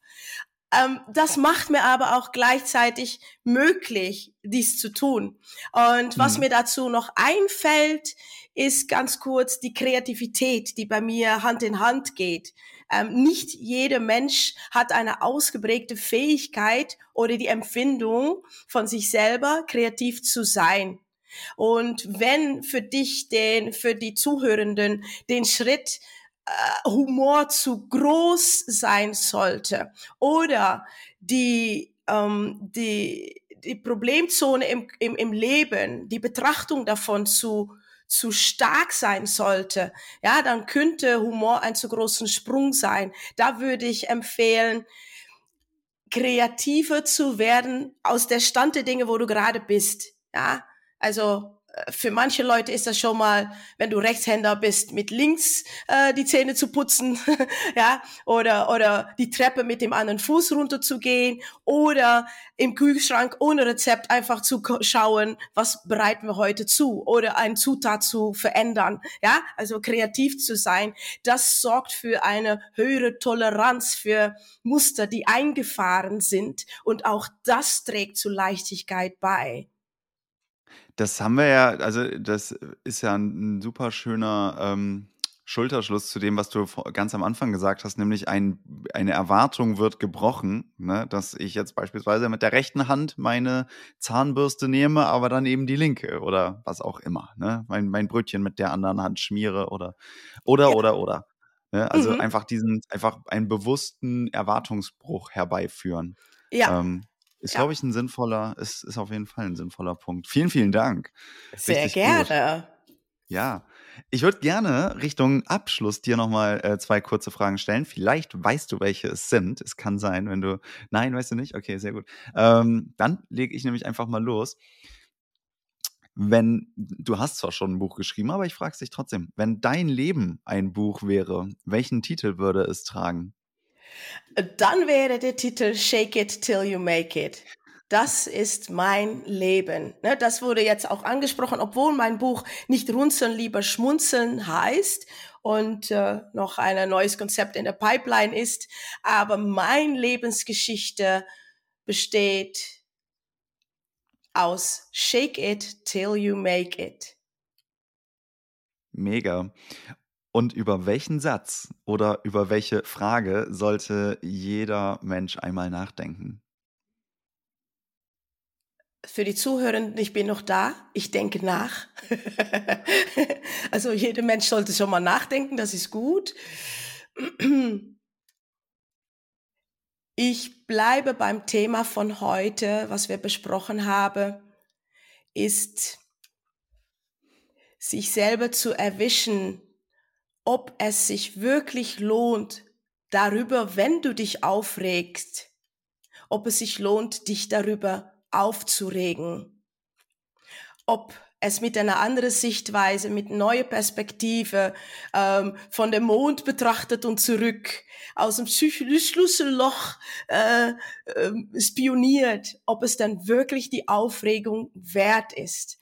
ähm, das macht mir aber auch gleichzeitig möglich, dies zu tun. Und was mhm. mir dazu noch einfällt, ist ganz kurz die Kreativität, die bei mir Hand in Hand geht. Ähm, nicht jeder Mensch hat eine ausgeprägte Fähigkeit oder die Empfindung von sich selber kreativ zu sein. Und wenn für dich den, für die Zuhörenden den Schritt Humor zu groß sein sollte oder die, ähm, die, die Problemzone im, im, im Leben, die Betrachtung davon zu, zu stark sein sollte, ja, dann könnte Humor ein zu großen Sprung sein. Da würde ich empfehlen, kreativer zu werden aus der Stand der Dinge, wo du gerade bist. Ja, also für manche Leute ist das schon mal, wenn du Rechtshänder bist, mit links äh, die Zähne zu putzen, ja, oder oder die Treppe mit dem anderen Fuß runterzugehen oder im Kühlschrank ohne Rezept einfach zu schauen, was bereiten wir heute zu oder ein Zutat zu verändern, ja, also kreativ zu sein. Das sorgt für eine höhere Toleranz für Muster, die eingefahren sind und auch das trägt zu Leichtigkeit bei. Das haben wir ja, also das ist ja ein, ein super schöner ähm, Schulterschluss zu dem, was du ganz am Anfang gesagt hast, nämlich ein, eine Erwartung wird gebrochen, ne? dass ich jetzt beispielsweise mit der rechten Hand meine Zahnbürste nehme, aber dann eben die linke oder was auch immer, ne? mein, mein Brötchen mit der anderen Hand schmiere oder oder ja. oder oder. Ne? Also mhm. einfach diesen, einfach einen bewussten Erwartungsbruch herbeiführen. Ja. Ähm, Ist, ja. glaube ich, ein sinnvoller, ist, ist auf jeden Fall ein sinnvoller Punkt. Vielen, vielen Dank. Sehr Richtig gerne. Gut. Ja, ich würde gerne Richtung Abschluss dir nochmal äh, zwei kurze Fragen stellen. Vielleicht weißt du, welche es sind. Es kann sein, wenn du. Nein, weißt du nicht? Okay, sehr gut. Ähm, dann lege ich nämlich einfach mal los. Wenn, du hast zwar schon ein Buch geschrieben, aber ich frage dich trotzdem, wenn dein Leben ein Buch wäre, welchen Titel würde es tragen? Dann wäre der Titel Shake It Till You Make It das ist mein Leben. Ne, das wurde jetzt auch angesprochen, obwohl mein Buch nicht runzeln, lieber schmunzeln heißt und äh, noch ein neues Konzept in der Pipeline ist. Aber mein Lebensgeschichte besteht aus Shake it till you make it. Mega. Und über welchen Satz oder über welche Frage sollte jeder Mensch einmal nachdenken? für die Zuhörenden, ich bin noch da, ich denke nach. also jeder Mensch sollte schon mal nachdenken, das ist gut. Ich bleibe beim Thema von heute, was wir besprochen haben, ist sich selber zu erwischen, ob es sich wirklich lohnt, darüber, wenn du dich aufregst, ob es sich lohnt, dich darüber aufzuregen. Ob es mit einer anderen Sichtweise, mit neuer Perspektive, ähm, von dem Mond betrachtet und zurück, aus dem Schlüsselloch äh, äh, spioniert, ob es dann wirklich die Aufregung wert ist.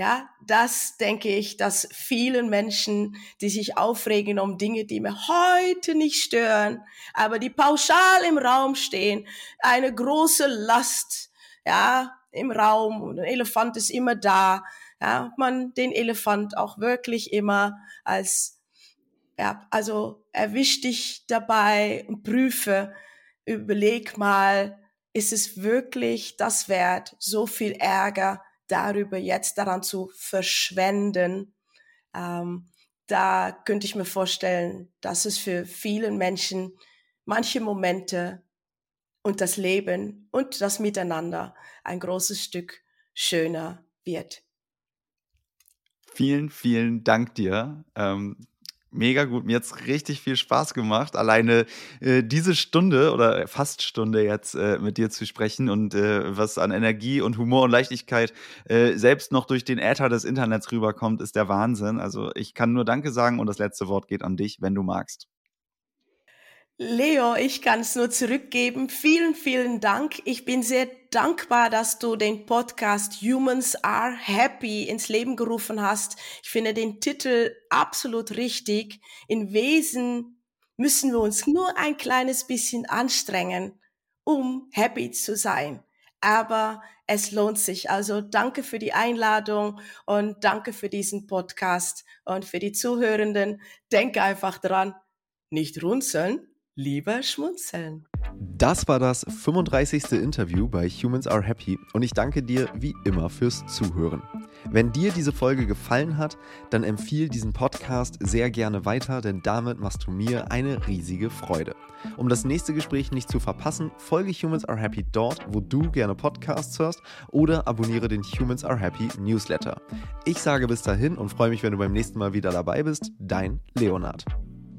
Ja, das denke ich, dass vielen Menschen, die sich aufregen um Dinge, die mir heute nicht stören, aber die pauschal im Raum stehen, eine große Last ja, im Raum und ein Elefant ist immer da. Ja, man den Elefant auch wirklich immer als, ja, also erwisch dich dabei und prüfe, überleg mal, ist es wirklich das wert, so viel Ärger darüber jetzt daran zu verschwenden? Ähm, da könnte ich mir vorstellen, dass es für vielen Menschen manche Momente und das Leben und das Miteinander ein großes Stück schöner wird. Vielen, vielen Dank dir. Ähm, mega gut. Mir hat richtig viel Spaß gemacht, alleine äh, diese Stunde oder fast Stunde jetzt äh, mit dir zu sprechen und äh, was an Energie und Humor und Leichtigkeit äh, selbst noch durch den Äther des Internets rüberkommt, ist der Wahnsinn. Also ich kann nur Danke sagen und das letzte Wort geht an dich, wenn du magst. Leo, ich kann es nur zurückgeben. Vielen, vielen Dank. Ich bin sehr dankbar, dass du den Podcast Humans Are Happy ins Leben gerufen hast. Ich finde den Titel absolut richtig. In Wesen müssen wir uns nur ein kleines bisschen anstrengen, um happy zu sein. Aber es lohnt sich. Also danke für die Einladung und danke für diesen Podcast und für die Zuhörenden. Denke einfach dran, nicht runzeln, lieber schmunzeln. Das war das 35. Interview bei Humans Are Happy und ich danke dir wie immer fürs Zuhören. Wenn dir diese Folge gefallen hat, dann empfiehl diesen Podcast sehr gerne weiter, denn damit machst du mir eine riesige Freude. Um das nächste Gespräch nicht zu verpassen, folge Humans Are Happy dort, wo du gerne Podcasts hörst oder abonniere den Humans Are Happy Newsletter. Ich sage bis dahin und freue mich, wenn du beim nächsten Mal wieder dabei bist. Dein Leonard.